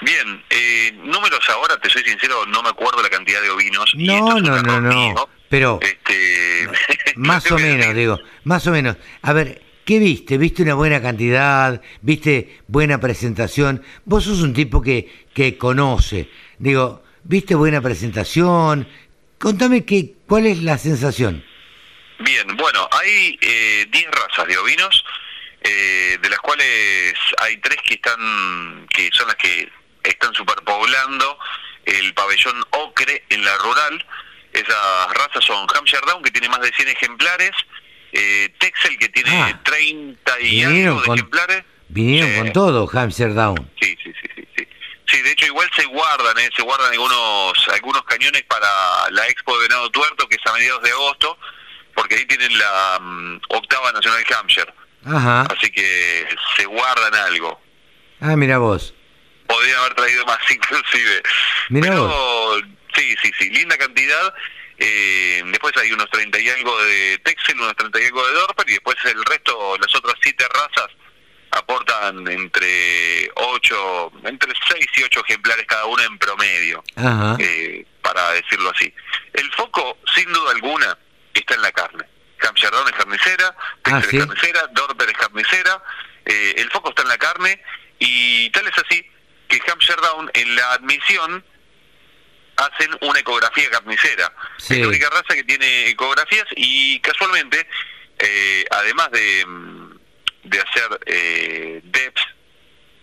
Bien, eh, números ahora, te soy sincero, no me acuerdo la cantidad de ovinos. No, no, no, no. Pero, este... más o menos, digo, más o menos. A ver, ¿Qué viste? ¿Viste una buena cantidad? ¿Viste buena presentación? Vos sos un tipo que, que conoce. Digo, ¿viste buena presentación? Contame que, cuál es la sensación. Bien, bueno, hay 10 eh, razas de ovinos, eh, de las cuales hay tres que están, que son las que están superpoblando el pabellón ocre en la rural. Esas razas son Hampshire Down, que tiene más de 100 ejemplares, eh, Texel, que tiene 30 ah. y algo de ejemplares. Vinieron con todo, Hampshire Down. Sí, sí, sí, sí, sí. Sí, de hecho igual se guardan, ¿eh? se guardan algunos algunos cañones para la Expo de Venado Tuerto, que es a mediados de agosto, porque ahí tienen la mm, octava Nacional Hampshire. Ajá. Así que se guardan algo. Ah, mira vos. Podrían haber traído más inclusive. Mira vos. Sí, sí, sí, linda cantidad. Eh, después hay unos 30 y algo de Texel, unos 30 y algo de Dorper, y después el resto, las otras siete razas, aportan entre 8, entre 6 y 8 ejemplares cada una en promedio, eh, para decirlo así. El foco, sin duda alguna, está en la carne. Hampshire es carnicera, Texel ah, es carnicera, Dorper es carnicera, eh, el foco está en la carne, y tal es así que Hampshire Down en la admisión hacen una ecografía carnicera. Es la única raza que tiene ecografías y casualmente, eh, además de, de hacer eh, DEPS,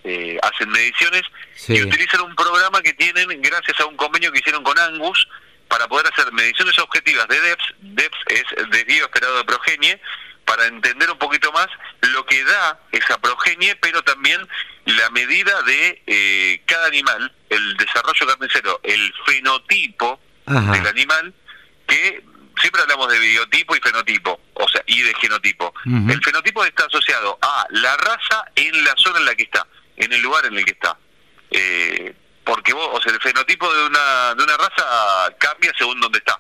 eh, hacen mediciones y utilizan un programa que tienen gracias a un convenio que hicieron con Angus para poder hacer mediciones objetivas de DEPS. DEPS es desvío esperado de progenie para entender un poquito más lo que da esa progenie, pero también la medida de eh, cada animal, el desarrollo carnicero, el fenotipo del animal, que siempre hablamos de biotipo y fenotipo, o sea, y de genotipo. El fenotipo está asociado a la raza en la zona en la que está, en el lugar en el que está. Eh, porque vos, o sea, el fenotipo de una, de una raza cambia según donde está.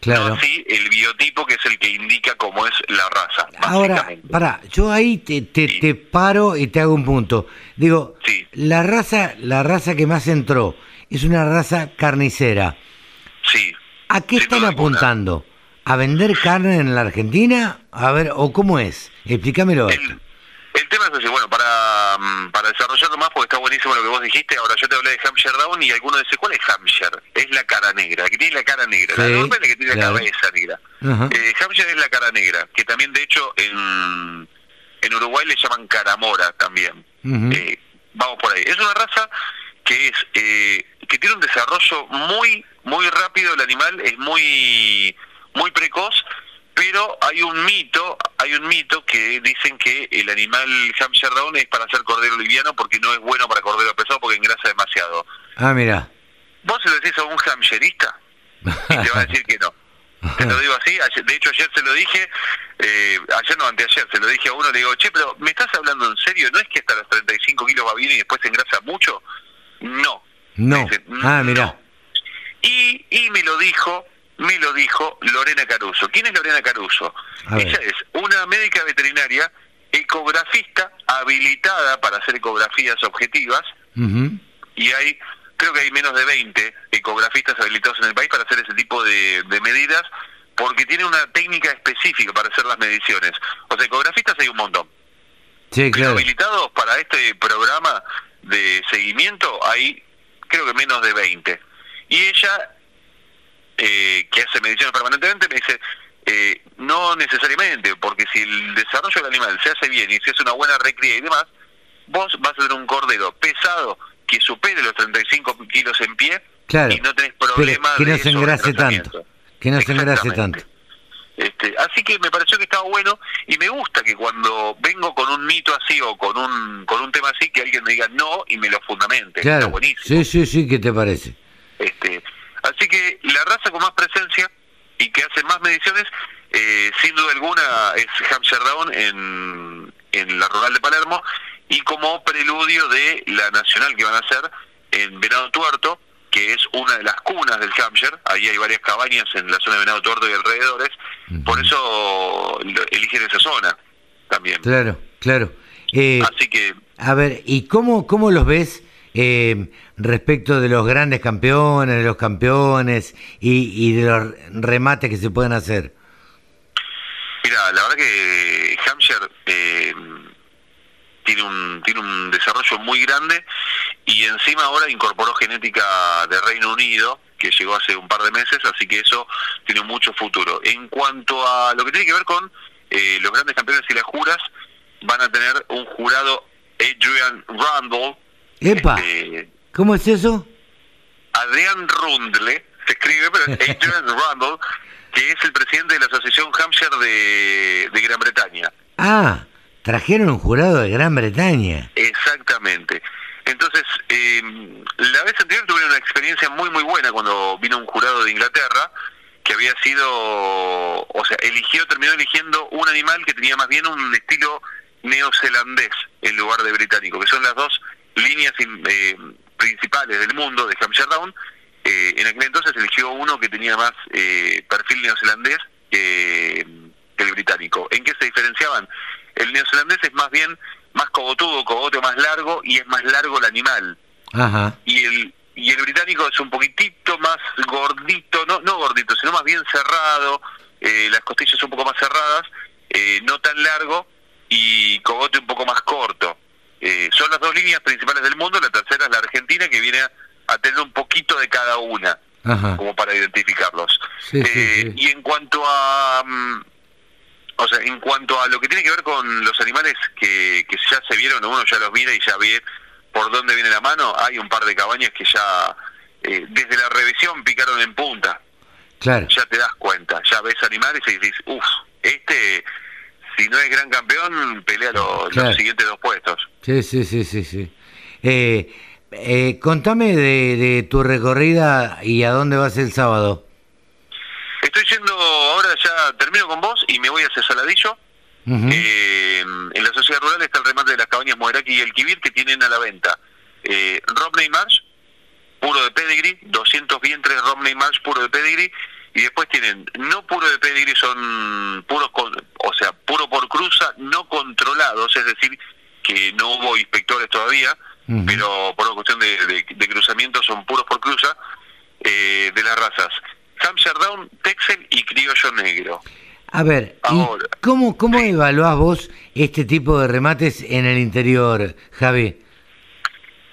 Claro. sí el biotipo que es el que indica cómo es la raza. Ahora, para, yo ahí te, te, paro y te hago un punto. Digo, la raza, la raza que más entró es una raza carnicera. Sí. ¿A qué están apuntando? ¿A vender carne en la Argentina? A ver, ¿o cómo es? Explícamelo. El tema es así, bueno, para, mm, para desarrollarlo más, porque está buenísimo lo que vos dijiste, ahora yo te hablé de Hampshire Down y alguno dice, ¿cuál es Hampshire? Es la cara negra, que tiene la cara negra, la norma es la que tiene la cabeza negra. eh, Hampshire es la cara negra, que también de hecho en, en Uruguay le llaman caramora también. eh, vamos por ahí. Es una raza que es eh, que tiene un desarrollo muy muy rápido el animal, es muy muy precoz pero hay un mito, hay un mito que dicen que el animal Hampshire Down es para hacer cordero liviano porque no es bueno para cordero pesado porque engrasa demasiado. Ah, mira. Vos se lo decís a un hampshireista y te va a decir que no. Te lo digo así, de hecho ayer se lo dije, eh, ayer no, anteayer se lo dije a uno, le digo, che, pero ¿me estás hablando en serio? ¿No es que hasta los 35 kilos va bien y después se engrasa mucho? No. No. ah, mira. Y, y me lo dijo me lo dijo Lorena Caruso. ¿Quién es Lorena Caruso? Ella es una médica veterinaria, ecografista, habilitada para hacer ecografías objetivas, y hay, creo que hay menos de 20 ecografistas habilitados en el país para hacer ese tipo de, medidas, porque tiene una técnica específica para hacer las mediciones. O sea, ecografistas hay un montón. Sí, claro. habilitados para este programa de seguimiento hay, creo que menos de 20. Y ella eh, que hace mediciones permanentemente, me dice, eh, no necesariamente, porque si el desarrollo del animal se hace bien y se hace una buena recría y demás, vos vas a tener un cordero pesado que supere los 35 kilos en pie y no tenés problema que no se engrase tanto. Que no se engrase tanto. Este, así que me pareció que estaba bueno y me gusta que cuando vengo con un mito así o con un con un tema así que alguien me diga no y me lo fundamente. Está buenísimo. Sí, sí, sí, ¿qué te parece? Este, Así que la raza con más presencia y que hace más mediciones, eh, sin duda alguna, es Hampshire Down en, en la rural de Palermo y como preludio de la nacional que van a hacer en Venado Tuerto, que es una de las cunas del Hampshire, ahí hay varias cabañas en la zona de Venado Tuerto y alrededores, por eso eligen esa zona también. Claro, claro. Eh, Así que... A ver, ¿y cómo, cómo los ves eh, respecto de los grandes campeones, de los campeones y, de los remates que se pueden hacer? Mira, la verdad que Hampshire eh, tiene un tiene un desarrollo muy grande y encima ahora incorporó genética de Reino Unido que llegó hace un par de meses, así que eso tiene mucho futuro. En cuanto a lo que tiene que ver con eh, los grandes campeones y las juras, van a tener un jurado Adrian Randall, Epa, este, ¿cómo es eso? Adrián Rundle se escribe, pero Adrian Rundle, que es el presidente de la Asociación Hampshire de, de Gran Bretaña. Ah, trajeron un jurado de Gran Bretaña. Exactamente. Entonces, eh, la vez anterior tuve una experiencia muy, muy buena cuando vino un jurado de Inglaterra que había sido, o sea, eligió, terminó eligiendo un animal que tenía más bien un estilo neozelandés en lugar de británico, que son las dos líneas eh, principales del mundo de Hampshire Down. Eh, en aquel entonces eligió uno que tenía más eh, perfil neozelandés que, el británico. ¿En qué se diferenciaban? El neozelandés es más bien más cogotudo, cogote más largo y es más largo el animal. Y el y el británico es un poquitito más gordito, no no gordito, sino más bien cerrado, las costillas un poco más cerradas, no tan largo y cogote un poco más corto. Eh, son las dos líneas principales del mundo, la tercera es la Argentina que viene a, tener un poquito de cada una, como para identificarlos. Eh, y en cuanto a... Mm, o sea, en cuanto a lo que tiene que ver con los animales que, que ya se vieron, uno ya los mira y ya ve por dónde viene la mano, hay un par de cabañas que ya eh, desde la revisión picaron en punta. Claro. Ya te das cuenta, ya ves animales y dices, uff, este si no es gran campeón, pelea los, siguientes dos puestos. Sí, sí, sí, sí. sí. Eh, eh, contame de, tu recorrida y a dónde vas el sábado. Estoy yendo, ahora ya termino con vos y me voy hacia Saladillo. Eh, en la sociedad rural está el remate de las cabañas Moderaki y el Kibir que tienen a la venta eh, Romney Marsh, puro de pedigree, 200 vientres Romney Marsh puro de pedigree y después tienen no puro de pedigree, son puros, o sea, puro por cruza, no controlados, es decir, que no hubo inspectores todavía, pero por una cuestión de, cruzamiento son puros por cruza, eh, de las razas Hampshire Down, Texel y Criollo Negro. A ver, ¿cómo, cómo evaluás vos este tipo de remates en el interior, Javi?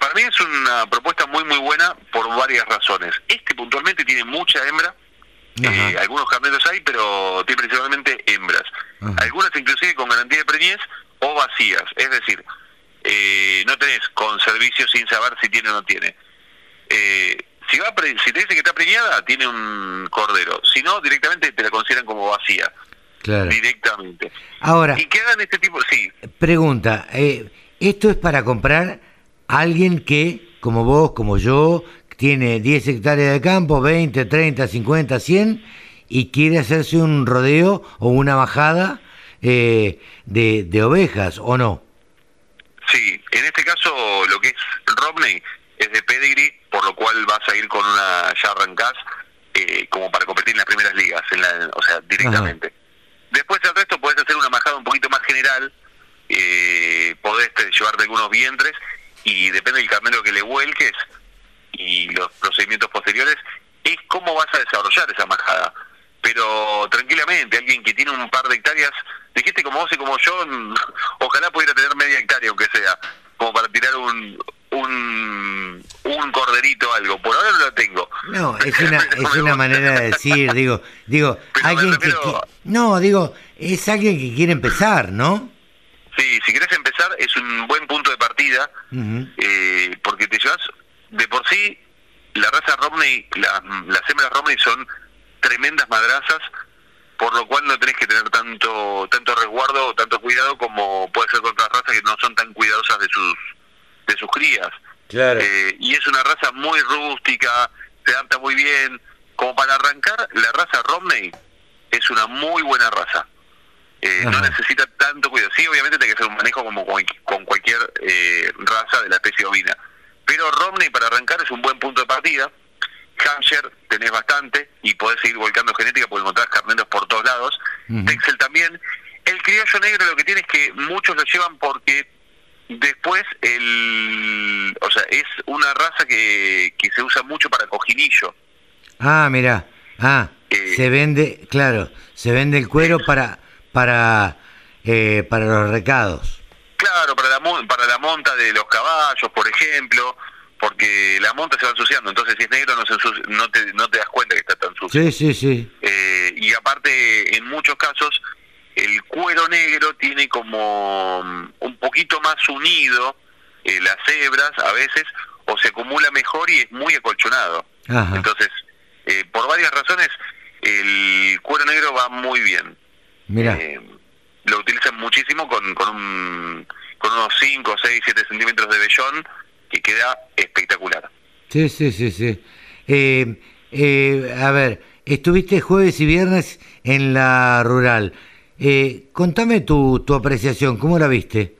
Para mí es una propuesta muy muy buena por varias razones. Este puntualmente tiene mucha hembra, eh, algunos carneros hay, pero tiene principalmente hembras. Algunas inclusive con garantía de preñez o vacías. Es decir, eh, no tenés con servicio sin saber si tiene o no tiene. Eh, si, va si te dice que está preñada, tiene un cordero. Si no, directamente te la consideran como vacía. Claro. Directamente. Ahora. Y quedan este tipo. Sí. Pregunta: ¿esto es para comprar a alguien que, como vos, como yo, tiene 10 hectáreas de campo, 20, 30, 50, 100, y quiere hacerse un rodeo o una bajada eh, de, de, ovejas, ¿o no? Sí, en este caso lo que es Romney es de pedigree, por lo cual vas a ir con una, ya arrancás, eh, como para competir en las primeras ligas, en la, o sea, directamente. Después del resto puedes hacer una majada un poquito más general, eh, podés llevarte algunos vientres, y depende del carnero que le vuelques, y los procedimientos posteriores es cómo vas a desarrollar esa majada. Pero tranquilamente, alguien que tiene un par de hectáreas, dijiste como vos y como yo, ojalá pudiera tener media hectárea, aunque sea, como para tirar un, un, un corderito algo. Por ahora no lo tengo. No, es una, es una manera de decir, digo, digo, alguien que, no, digo, es alguien que quiere empezar, ¿no? Sí, si querés empezar es un buen punto de partida, eh, porque te llevas de por sí, la raza Romney, las hembras Romney son tremendas madrazas, por lo cual no tenés que tener tanto tanto resguardo o tanto cuidado como puede ser con otras razas que no son tan cuidadosas de sus de sus crías. Claro. Eh, y es una raza muy rústica, se adapta muy bien. Como para arrancar, la raza Romney es una muy buena raza. Eh, no necesita tanto cuidado. Sí, obviamente tiene que hacer un manejo como con cualquier eh, raza de la especie ovina pero Romney para arrancar es un buen punto de partida. Hampshire tenés bastante y podés seguir volcando genética porque encontrás carneros por todos lados. Texel también. El criollo negro lo que tiene es que muchos lo llevan porque después el o sea es una raza que, que se usa mucho para cojinillo ah mira ah eh, se vende claro se vende el cuero para para eh, para los recados Claro, para la, para la monta de los caballos, por ejemplo, porque la monta se va ensuciando, entonces si es negro no, se no, te, no te das cuenta que está tan sucio. Sí, sí, sí. Eh, y aparte, en muchos casos, el cuero negro tiene como mm, un poquito más unido eh, las hebras a veces, o se acumula mejor y es muy acolchonado. Entonces, Eh, por varias razones, el cuero negro va muy bien. Mira. Lo utilizan muchísimo con, con, un, con unos 5, 6, 7 centímetros de vellón que queda espectacular. Sí, sí, sí, sí. Eh, eh, a ver, estuviste jueves y viernes en la rural. Eh, contame tu, tu apreciación, ¿cómo la viste?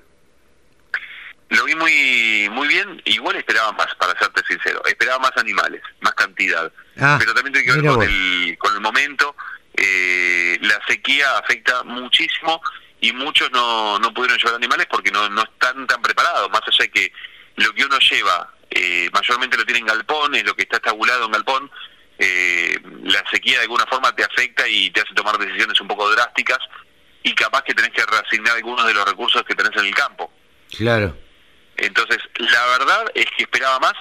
Lo vi muy muy bien, igual esperaba más, para serte sincero. Esperaba más animales, más cantidad. Ah, Pero también tiene que ver con el, con el momento. Eh, la sequía afecta muchísimo y muchos no, no pudieron llevar animales porque no, no están tan preparados. Más allá de que lo que uno lleva eh, mayormente lo tiene en galpón, es lo que está estabulado en galpón, eh, la sequía de alguna forma te afecta y te hace tomar decisiones un poco drásticas y capaz que tenés que reasignar algunos de los recursos que tenés en el campo. Claro. Entonces, la verdad es que esperaba más.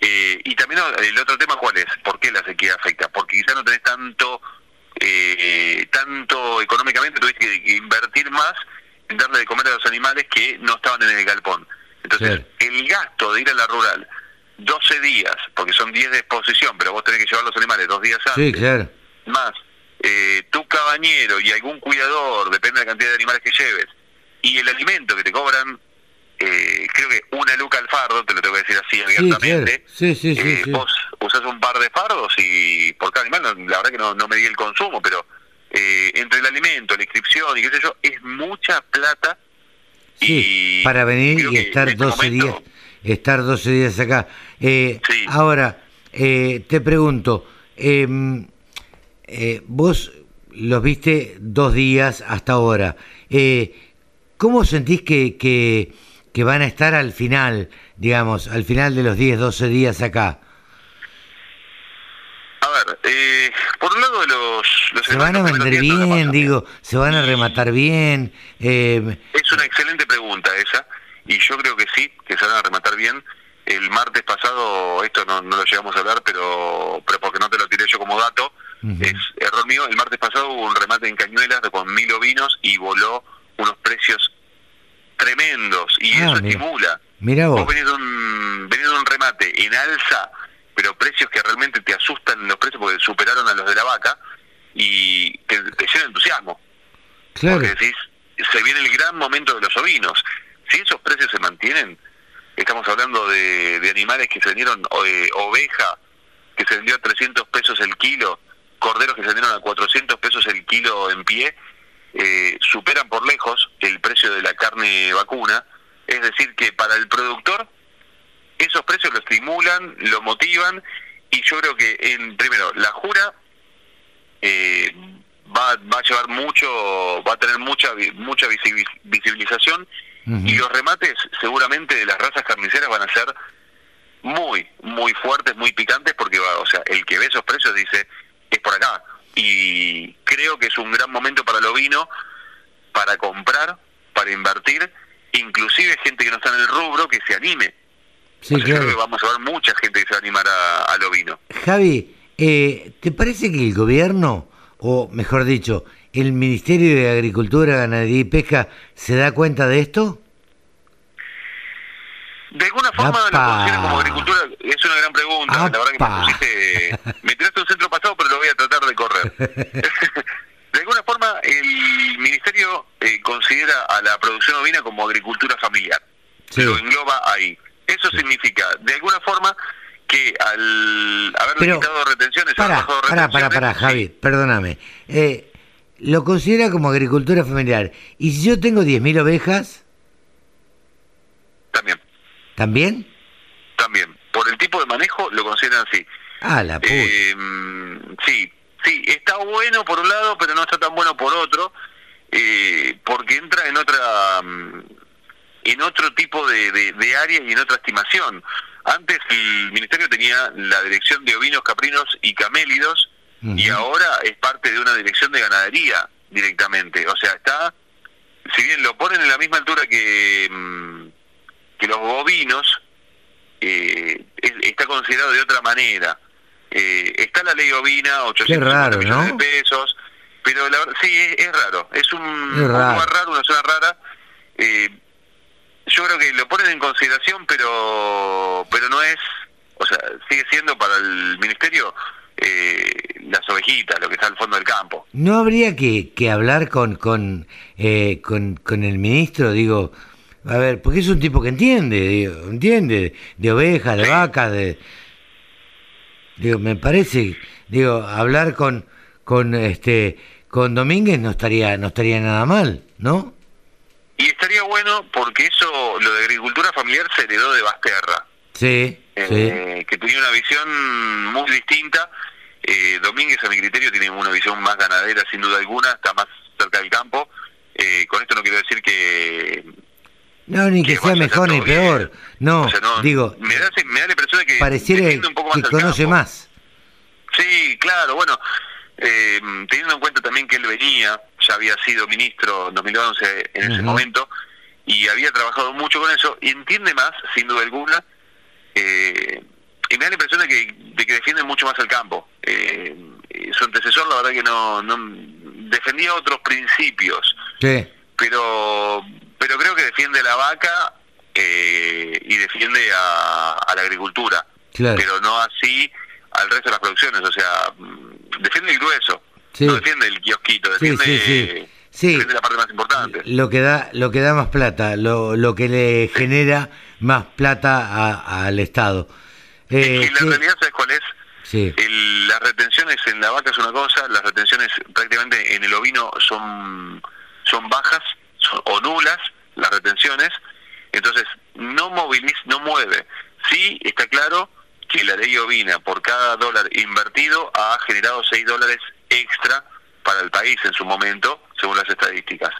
Eh, y también el otro tema, ¿cuál es? ¿Por qué la sequía afecta? Porque quizás no tenés tanto, eh, tanto económicamente, tuviste que invertir más en darle de comer a los animales que no estaban en el galpón. Entonces, el gasto de ir a la rural 12 días, porque son 10 de exposición, pero vos tenés que llevar los animales dos días antes. Sí, claro. Más eh, tu cabañero y algún cuidador, depende de la cantidad de animales que lleves, y el alimento que te cobran, eh, creo que una luca al fardo, te lo tengo que decir así abiertamente. Sí, sí, sí, eh, Vos usás un par de fardos y por cada animal, la verdad que no, no medí el consumo, pero eh, entre el alimento, la inscripción y qué sé yo, es mucha plata Sí, para venir y estar 12 este días, estar 12 días acá. Eh, Ahora, eh, te pregunto, em, eh, vos los viste dos días hasta ahora. Eh, ¿Cómo sentís que, que, que, van a estar al final, digamos, al final de los 10, 12 días acá? Ver, eh, por un lado los... se van a vender bien, digo, se van a rematar bien. Eh, es una excelente pregunta esa, y yo creo que sí, que se van a rematar bien. El martes pasado, esto no, no lo llegamos a hablar, pero, pero porque no te lo tiré yo como dato, es error mío, el martes pasado hubo un remate en Cañuelas con mil ovinos y voló unos precios tremendos, y ah, eso estimula. Mira vos. Vos venís de, un, venís de un remate en alza pero precios que realmente te asustan los precios porque superaron a los de la vaca y te, te llena entusiasmo. Claro. Porque decís, se viene el gran momento de los ovinos. Si esos precios se mantienen, estamos hablando de, de animales que se vendieron, eh, oveja que se vendió a 300 pesos el kilo, corderos que se vendieron a 400 pesos el kilo en pie, eh, superan por lejos el precio de la carne vacuna. Es decir, que para el productor esos precios lo estimulan, lo motivan y yo creo que en primero la jura eh, va, va a llevar mucho, va a tener mucha mucha visibilización y los remates seguramente de las razas carniceras van a ser muy muy fuertes, muy picantes porque va, o sea, el que ve esos precios dice es por acá y creo que es un gran momento para el ovino para comprar, para invertir, inclusive gente que no está en el rubro que se anime Sí, claro. Creo que vamos a ver mucha gente que se va a animar a, al ovino. Javi, eh, ¿te parece que el gobierno, o mejor dicho, el Ministerio de Agricultura, Ganadería y Pesca, se da cuenta de esto? De alguna forma lo considera como agricultura, es una gran pregunta, la verdad que me pusiste, me tiraste un centro pasado, pero lo voy a tratar de correr. de alguna forma el Ministerio eh, considera a la producción ovina como agricultura familiar, sí. lo engloba ahí. Eso significa, de alguna forma, que al haber quitado retenciones... Para, para, para, para, Javi, perdóname. Eh, lo considera como agricultura familiar. ¿Y si yo tengo 10.000 ovejas? También. ¿También? También. Por el tipo de manejo lo consideran así. Ah, la puta. Eh, sí, sí, está bueno por un lado, pero no está tan bueno por otro, eh, porque entra en otra mm, en otro tipo de, de, área y en otra estimación. Antes el ministerio tenía la dirección de ovinos, caprinos y camélidos y ahora es parte de una dirección de ganadería directamente. O sea, está, si bien lo ponen en la misma altura que, mm, que los bovinos, eh, está considerado de otra manera. Eh, está la ley ovina, 800 millones de pesos, pero la sí, es, raro. Es un, un lugar raro, una zona rara. Eh, yo creo que lo ponen en consideración, pero pero no es, o sea, sigue siendo para el ministerio eh, las ovejitas, lo que está al fondo del campo. ¿No habría que, que hablar con, con, eh, con, con el ministro? Digo, a ver, porque es un tipo que entiende, digo, entiende de ovejas, de vacas, de... Digo, me parece, digo, hablar con, con este con Domínguez no estaría no estaría nada mal, ¿no? Y estaría bueno porque eso, lo de agricultura familiar se heredó de Basterra. Sí, eh, Que tenía una visión muy distinta. Eh, Domínguez, a mi criterio, tiene una visión más ganadera, sin duda alguna, está más cerca del campo. Eh, con esto no quiero decir que... No, ni que, sea mejor ni peor. No, digo... Me da, me da la impresión de que... Pareciera que conoce más. Sí, claro, bueno, eh, teniendo en cuenta también que él venía, ya había sido ministro en 2011 en ese momento, y había trabajado mucho con eso, y entiende más, sin duda alguna, eh, y me da la impresión de que, de que defiende mucho más el campo. Eh, su antecesor, la verdad que no, no defendía otros principios, pero pero creo que defiende la vaca eh, y defiende a, la agricultura, pero no así al resto de las producciones, o sea, defiende el grueso, no defiende el kiosquito, defiende, la parte más importante. Lo que da, lo que da más plata, lo, lo que le genera más plata al Estado. Eh, la realidad, ¿sabes cuál es? las retenciones en la vaca es una cosa, las retenciones prácticamente en el ovino son, son bajas o nulas, las retenciones, entonces no moviliza, no mueve. Sí está claro que la ley ovina por cada dólar invertido ha generado 6 dólares extra para el país en su momento, según las estadísticas.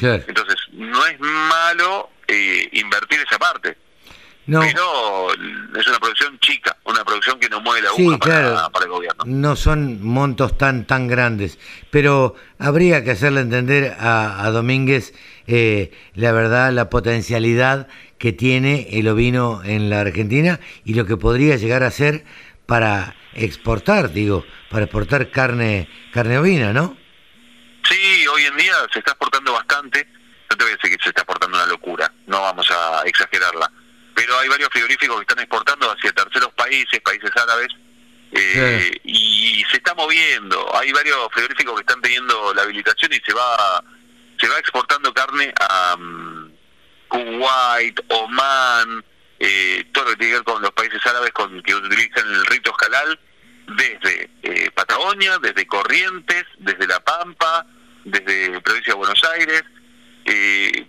Entonces, no es malo eh, invertir esa parte. No. Pero es una producción chica, una producción que no mueve la sí, para, para, el gobierno. No son montos tan tan grandes, pero habría que hacerle entender a, a Domínguez eh, la verdad, la potencialidad que tiene el ovino en la Argentina y lo que podría llegar a ser para exportar, digo, para exportar carne, carne ovina, ¿no? Sí, hoy en día se está exportando bastante, no te voy a decir que se está exportando una locura, no vamos a exagerarla, pero hay varios frigoríficos que están exportando hacia terceros países, países árabes, eh, y se está moviendo, hay varios frigoríficos que están teniendo la habilitación y se va se va exportando carne a um, Kuwait, Oman, eh, todo lo que tiene que ver con los países árabes con que utilizan el rito escalal, desde eh, Patagonia, desde Corrientes, desde La Pampa, desde provincia de Buenos Aires. Eh,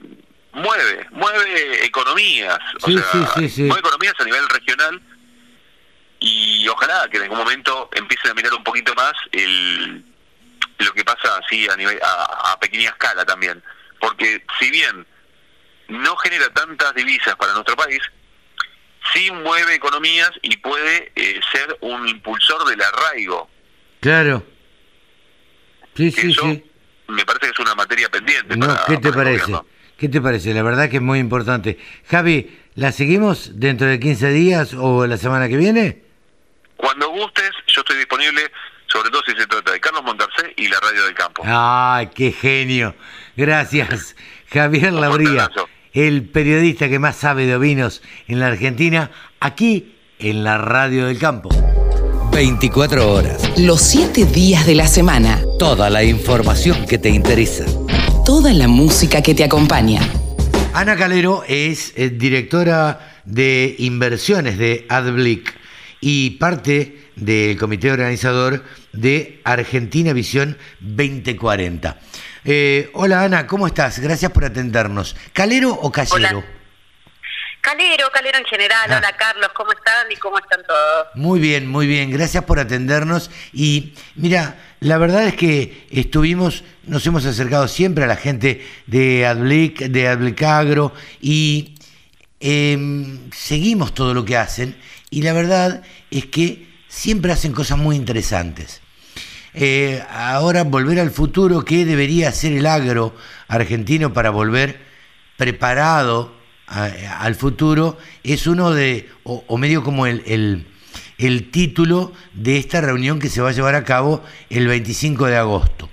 mueve, mueve economías, o sea, mueve economías a nivel regional y ojalá que en algún momento empiecen a mirar un poquito más el lo que pasa así a nivel a, pequeña escala también porque si bien no genera tantas divisas para nuestro país sí mueve economías y puede eh, ser un impulsor del arraigo claro sí sí sí me parece que es una materia pendiente no, ¿qué te parece? ¿Qué te parece? La verdad que es muy importante. Javi, ¿la seguimos dentro de 15 días o la semana que viene? Cuando gustes, yo estoy disponible sobre todo si se trata de Carlos Montarcé y la Radio del Campo. ¡Ay, qué genio! Gracias, Javier Labría, el periodista que más sabe de ovinos en la Argentina, aquí en la Radio del Campo. 24 horas. Los 7 días de la semana. Toda la información que te interesa. Toda la música que te acompaña. Ana Calero es eh, directora de inversiones de AdBlick y parte del comité organizador de Argentina Visión 2040. Eh, hola Ana, ¿cómo estás? Gracias por atendernos. ¿Calero o Callero? Calero, Calero en general. Ah. Hola Carlos, ¿cómo están y cómo están todos? Muy bien, muy bien. Gracias por atendernos. Y mira, la verdad es que estuvimos, nos hemos acercado siempre a la gente de Adblic, de Adblic Agro y em, seguimos todo lo que hacen. Y la verdad es que siempre hacen cosas muy interesantes. Eh, ahora volver al futuro, ¿qué debería hacer el agro argentino para volver preparado al futuro? Es uno de, o, medio como el, el, título de esta reunión que se va a llevar a cabo el 25 de agosto.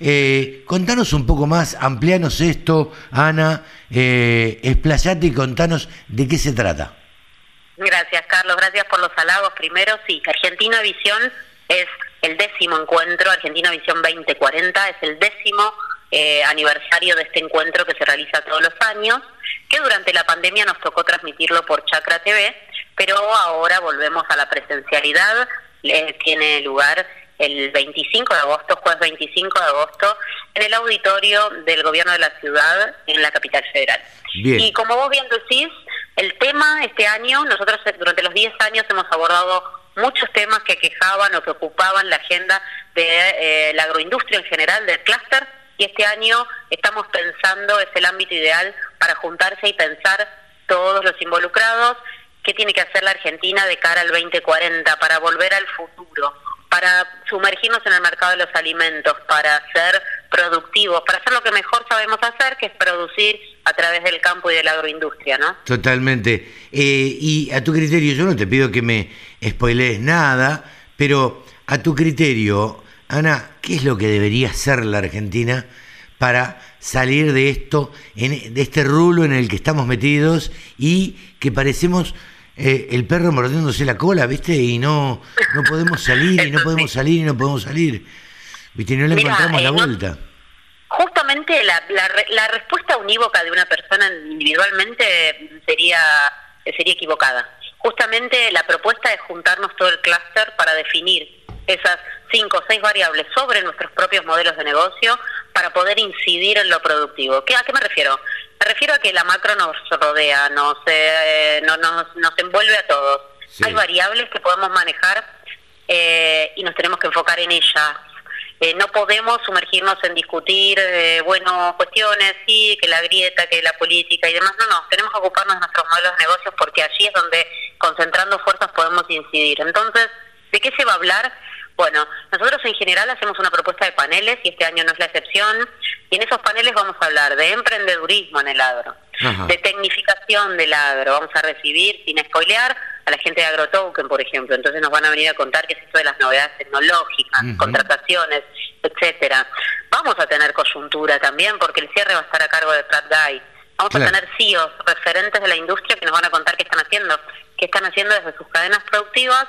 Eh, contanos un poco más, amplianos esto, Ana, eh, explayate y contanos de qué se trata. Gracias, Carlos. Gracias por los halagos. Primero, sí, Argentina Visión es el décimo encuentro Argentina Visión 2040, es el décimo eh, aniversario de este encuentro que se realiza todos los años, que durante la pandemia nos tocó transmitirlo por Chacra TV, pero ahora volvemos a la presencialidad, tiene lugar el 25 de agosto, jueves 25 de agosto, en el auditorio del gobierno de la ciudad en la capital federal. Y como vos bien decís, el tema este año, nosotros durante los 10 años hemos abordado muchos temas que quejaban o que ocupaban la agenda de eh, la agroindustria en general, del clúster, y este año estamos pensando, es el ámbito ideal para juntarse y pensar todos los involucrados qué tiene que hacer la Argentina de cara al 2040 para volver al futuro, para sumergirnos en el mercado de los alimentos, para ser productivos, para hacer lo que mejor sabemos hacer, que es producir a través del campo y de la agroindustria, ¿no? Totalmente. Eh, y a tu criterio, yo no te pido que me spoilees nada, pero a tu criterio, Ana, ¿qué es lo que debería hacer la Argentina para salir de esto, de este rulo en el que estamos metidos y que parecemos eh, el perro mordiéndose la cola, ¿viste? Y no, no podemos salir, y no podemos salir, y no podemos salir. ¿Viste? Y no le encontramos la eh, vuelta. justamente la, la, respuesta unívoca de una persona individualmente sería, sería equivocada. Justamente la propuesta es juntarnos todo el clúster para definir esas cinco o seis variables sobre nuestros propios modelos de negocio para poder incidir en lo productivo. ¿A qué me refiero? Me refiero a que la macro nos rodea, nos, eh, nos, nos, envuelve a todos. Hay variables que podemos manejar eh, y nos tenemos que enfocar en ellas. Eh, no podemos sumergirnos en discutir, bueno, cuestiones, sí, que la grieta, que la política y demás. No, no, tenemos que ocuparnos de nuestros modelos de negocios porque allí es donde, concentrando fuerzas, podemos incidir. Entonces, ¿de qué se va a hablar? Bueno, nosotros en general hacemos una propuesta de paneles y este año no es la excepción. Y en esos paneles vamos a hablar de emprendedurismo en el agro, de tecnificación del agro. Vamos a recibir, sin spoilear, a la gente de AgroToken, por ejemplo. Entonces nos van a venir a contar qué es esto de las novedades tecnológicas, contrataciones, etcétera. Vamos a tener coyuntura también, porque el cierre va a estar a cargo de Pratt Guy. Vamos a tener CEOs, referentes de la industria, que nos van a contar qué están haciendo, qué están haciendo desde sus cadenas productivas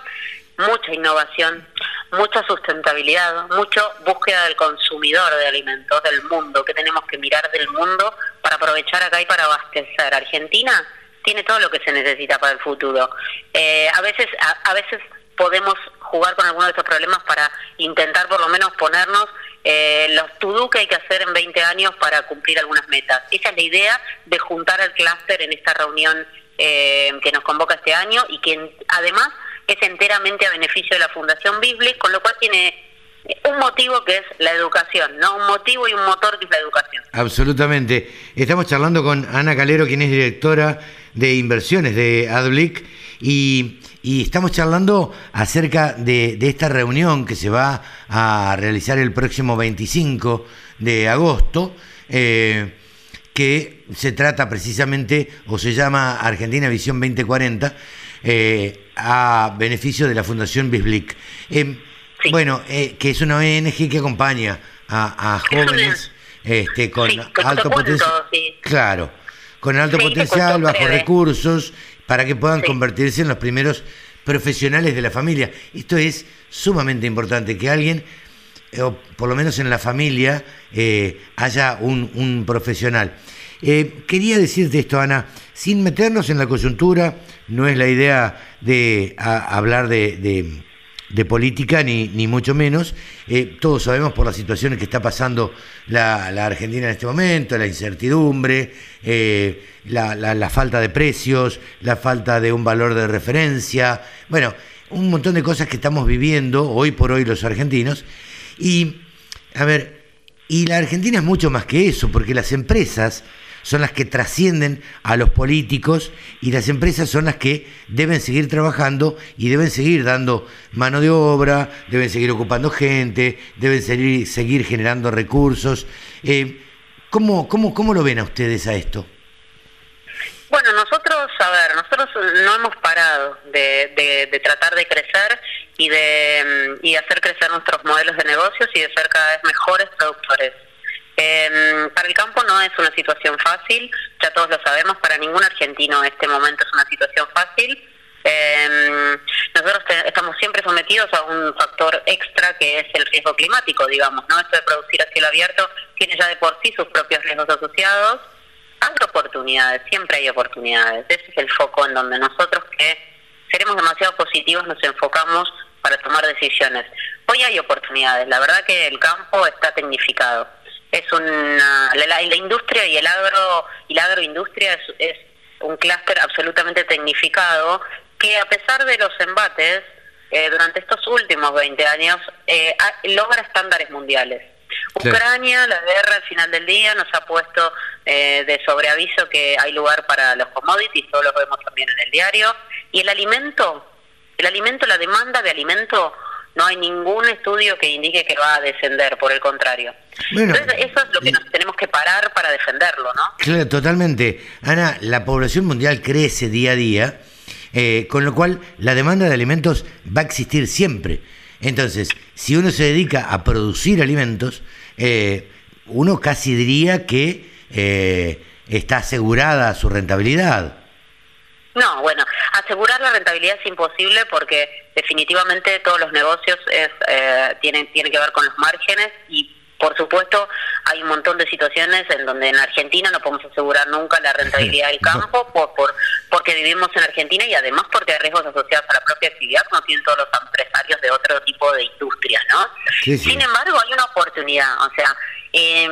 mucha innovación, mucha sustentabilidad, mucho búsqueda del consumidor de alimentos del mundo, que tenemos que mirar del mundo para aprovechar acá y para abastecer. Argentina tiene todo lo que se necesita para el futuro. Eh, a veces, a, veces podemos jugar con algunos de estos problemas para intentar por lo menos ponernos eh, los to que hay que hacer en 20 años para cumplir algunas metas. Esa es la idea de juntar al clúster en esta reunión eh, que nos convoca este año y que además es enteramente a beneficio de la Fundación Biblic, con lo cual tiene un motivo que es la educación, ¿no? Un motivo y un motor que es la educación. Absolutamente. Estamos charlando con Ana Calero, quien es directora de inversiones de AdBlick, y, estamos charlando acerca de, esta reunión que se va a realizar el próximo 25 de agosto. Eh, que se trata precisamente, o se llama Argentina Visión 2040, eh, a beneficio de la Fundación Bisblick. Eh, bueno, eh, que es una ONG que acompaña a, jóvenes este, con alto potencial. Claro, con alto potencial, bajos recursos, para que puedan convertirse en los primeros profesionales de la familia. Esto es sumamente importante, que alguien, o por lo menos en la familia, haya un, un profesional. quería decirte esto, Ana, sin meternos en la coyuntura, no es la idea de hablar de, política, ni, ni, mucho menos. Eh, todos sabemos por las situaciones que está pasando la, Argentina en este momento, la incertidumbre, eh, la, falta de precios, la falta de un valor de referencia, bueno, un montón de cosas que estamos viviendo hoy por hoy los argentinos. Y, a ver, y la Argentina es mucho más que eso, porque las empresas son las que trascienden a los políticos y las empresas son las que deben seguir trabajando y deben seguir dando mano de obra, deben seguir ocupando gente, deben seguir, seguir generando recursos. Eh, ¿cómo, cómo, ¿Cómo lo ven a ustedes a esto? Bueno, nosotros, a ver, nosotros no hemos parado de, de, tratar de crecer y de, y hacer crecer nuestros modelos de negocios y de ser cada vez mejores productores. Eh, para el campo no es una situación fácil, ya todos lo sabemos, para ningún argentino este momento es una situación fácil. Eh, nosotros estamos siempre sometidos a un factor extra que es el riesgo climático, digamos, ¿no? Esto de producir a cielo abierto tiene ya de por sí sus propios riesgos asociados. Hay oportunidades, siempre hay oportunidades. Ese es el foco en donde nosotros que seremos demasiado positivos nos enfocamos para tomar decisiones. Hoy hay oportunidades, la verdad que el campo está tecnificado. Es una la, industria y el agro y la agroindustria es, es un clúster absolutamente tecnificado que a pesar de los embates eh, durante estos últimos 20 años eh, logra estándares mundiales. Ucrania, la guerra al final del día nos ha puesto eh, de sobreaviso que hay lugar para los commodities, todos lo vemos también en el diario, y el alimento, el alimento, la demanda de alimento, no hay ningún estudio que indique que va a descender, por el contrario. Entonces, eso es lo que nos tenemos que parar para defenderlo, ¿no? Claro, totalmente. Ana, la población mundial crece día a día eh, con lo cual la demanda de alimentos va a existir siempre. Entonces, si uno se dedica a producir alimentos, eh, uno casi diría que eh, está asegurada su rentabilidad. No, bueno, asegurar la rentabilidad es imposible porque definitivamente todos los negocios es, tienen, tienen que ver con los márgenes y por supuesto, hay un montón de situaciones en donde en Argentina no podemos asegurar nunca la rentabilidad del campo por, por porque vivimos en Argentina y además porque hay riesgos asociados a la propia actividad como tienen todos los empresarios de otro tipo de industrias, ¿no? Sin embargo, hay una oportunidad, o sea, eh,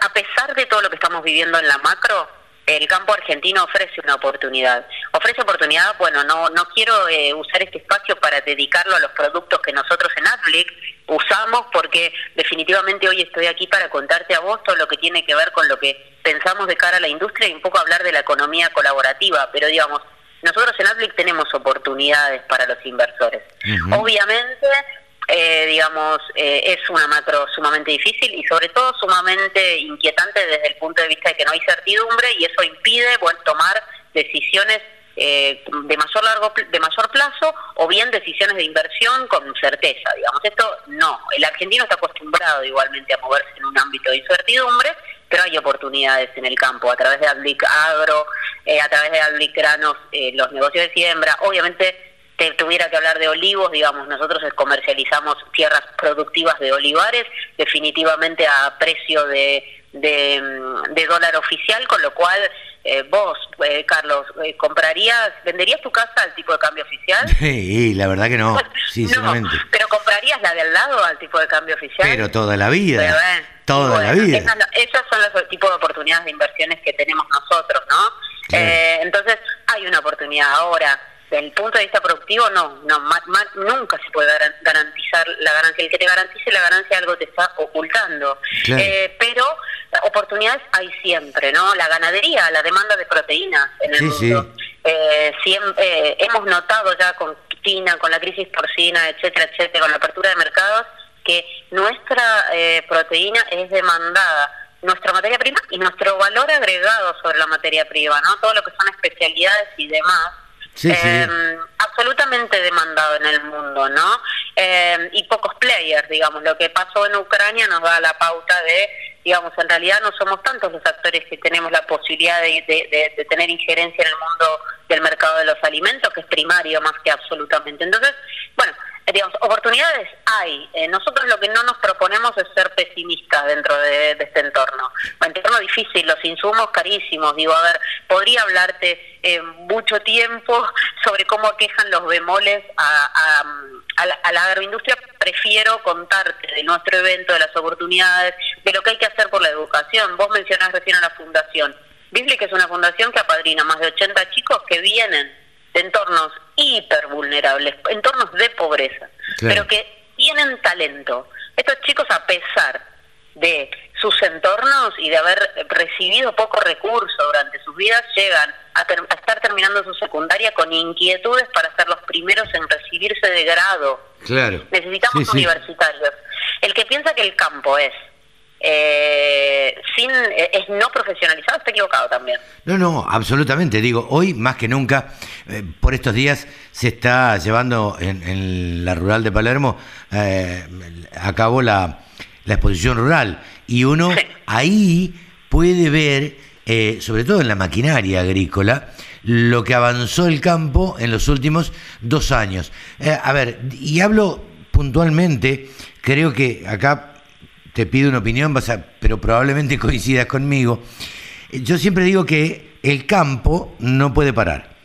a pesar de todo lo que estamos viviendo en la macro, el campo argentino ofrece una oportunidad. Ofrece oportunidad, bueno, no no quiero eh, usar este espacio para dedicarlo a los productos que nosotros en Adblick usamos porque definitivamente hoy estoy aquí para contarte a vos todo lo que tiene que ver con lo que pensamos de cara a la industria y un poco hablar de la economía colaborativa, pero digamos, nosotros en Adblick tenemos oportunidades para los inversores. Obviamente eh, digamos, eh, es una macro sumamente difícil y sobre todo sumamente inquietante desde el punto de vista de que no hay certidumbre y eso impide bueno, tomar decisiones eh, de mayor largo de mayor plazo o bien decisiones de inversión con certeza digamos. Esto no. El argentino está acostumbrado igualmente a moverse en un ámbito de incertidumbre pero hay oportunidades en el campo a través de Adlic Agro a través de Adlic Granos los negocios de siembra. Obviamente tuviera que hablar de olivos, digamos, nosotros comercializamos tierras productivas de olivares, definitivamente a precio de, de, dólar oficial, con lo cual eh, vos, eh, Carlos, eh, ¿comprarías, venderías tu casa al tipo de cambio oficial? Sí, la verdad que no, sinceramente. pero ¿comprarías la del lado al tipo de cambio oficial? Pero toda la vida, toda la vida. Esas, son los tipos de oportunidades de inversiones que tenemos nosotros, ¿no? entonces, hay una oportunidad ahora el punto de vista productivo, no, no nunca se puede garantizar la ganancia. El que te garantice la ganancia algo te está ocultando. Eh, pero oportunidades hay siempre, ¿no? La ganadería, la demanda de proteínas en el mundo. Eh, siempre, eh, hemos notado ya con China, con la crisis porcina, etcétera, etcétera, con la apertura de mercados, que nuestra proteína es demandada nuestra materia prima y nuestro valor agregado sobre la materia prima, ¿no? Todo lo que son especialidades y demás Em, absolutamente demandado en el mundo, ¿no? Em, y pocos players, digamos. Lo que pasó en Ucrania nos da la pauta de, digamos, en realidad no somos tantos los actores que tenemos la posibilidad de, de tener injerencia en el mundo del mercado de los alimentos, que es primario más que absolutamente. Entonces, bueno, digamos, oportunidades hay. Eh, nosotros lo que no nos proponemos es ser pesimistas dentro de, este entorno. Un entorno difícil, los insumos carísimos. Digo, a ver, podría hablarte eh, mucho tiempo sobre cómo quejan los bemoles a, la, a, la, agroindustria. Prefiero contarte de nuestro evento, de las oportunidades, de lo que hay que hacer por la educación. Vos mencionás recién a la fundación. que es una fundación que apadrina más de 80 chicos que vienen de entornos hipervulnerables, entornos de pobreza, pero que tienen talento. Estos chicos, a pesar de sus entornos y de haber recibido poco recurso durante sus vidas, llegan a, estar terminando su secundaria con inquietudes para ser los primeros en recibirse de grado. Claro. Necesitamos universitarios. El que piensa que el campo es eh, sin eh, es no profesionalizado, está equivocado también. No, no, absolutamente. Digo, hoy más que nunca, eh, por estos días se está llevando en, la rural de Palermo eh, a cabo la, la, exposición rural y uno ahí puede ver, sobre todo en la maquinaria agrícola, lo que avanzó el campo en los últimos dos años. A ver, y hablo puntualmente, creo que acá te pido una opinión, vas pero probablemente coincidas conmigo. Yo siempre digo que el campo no puede parar.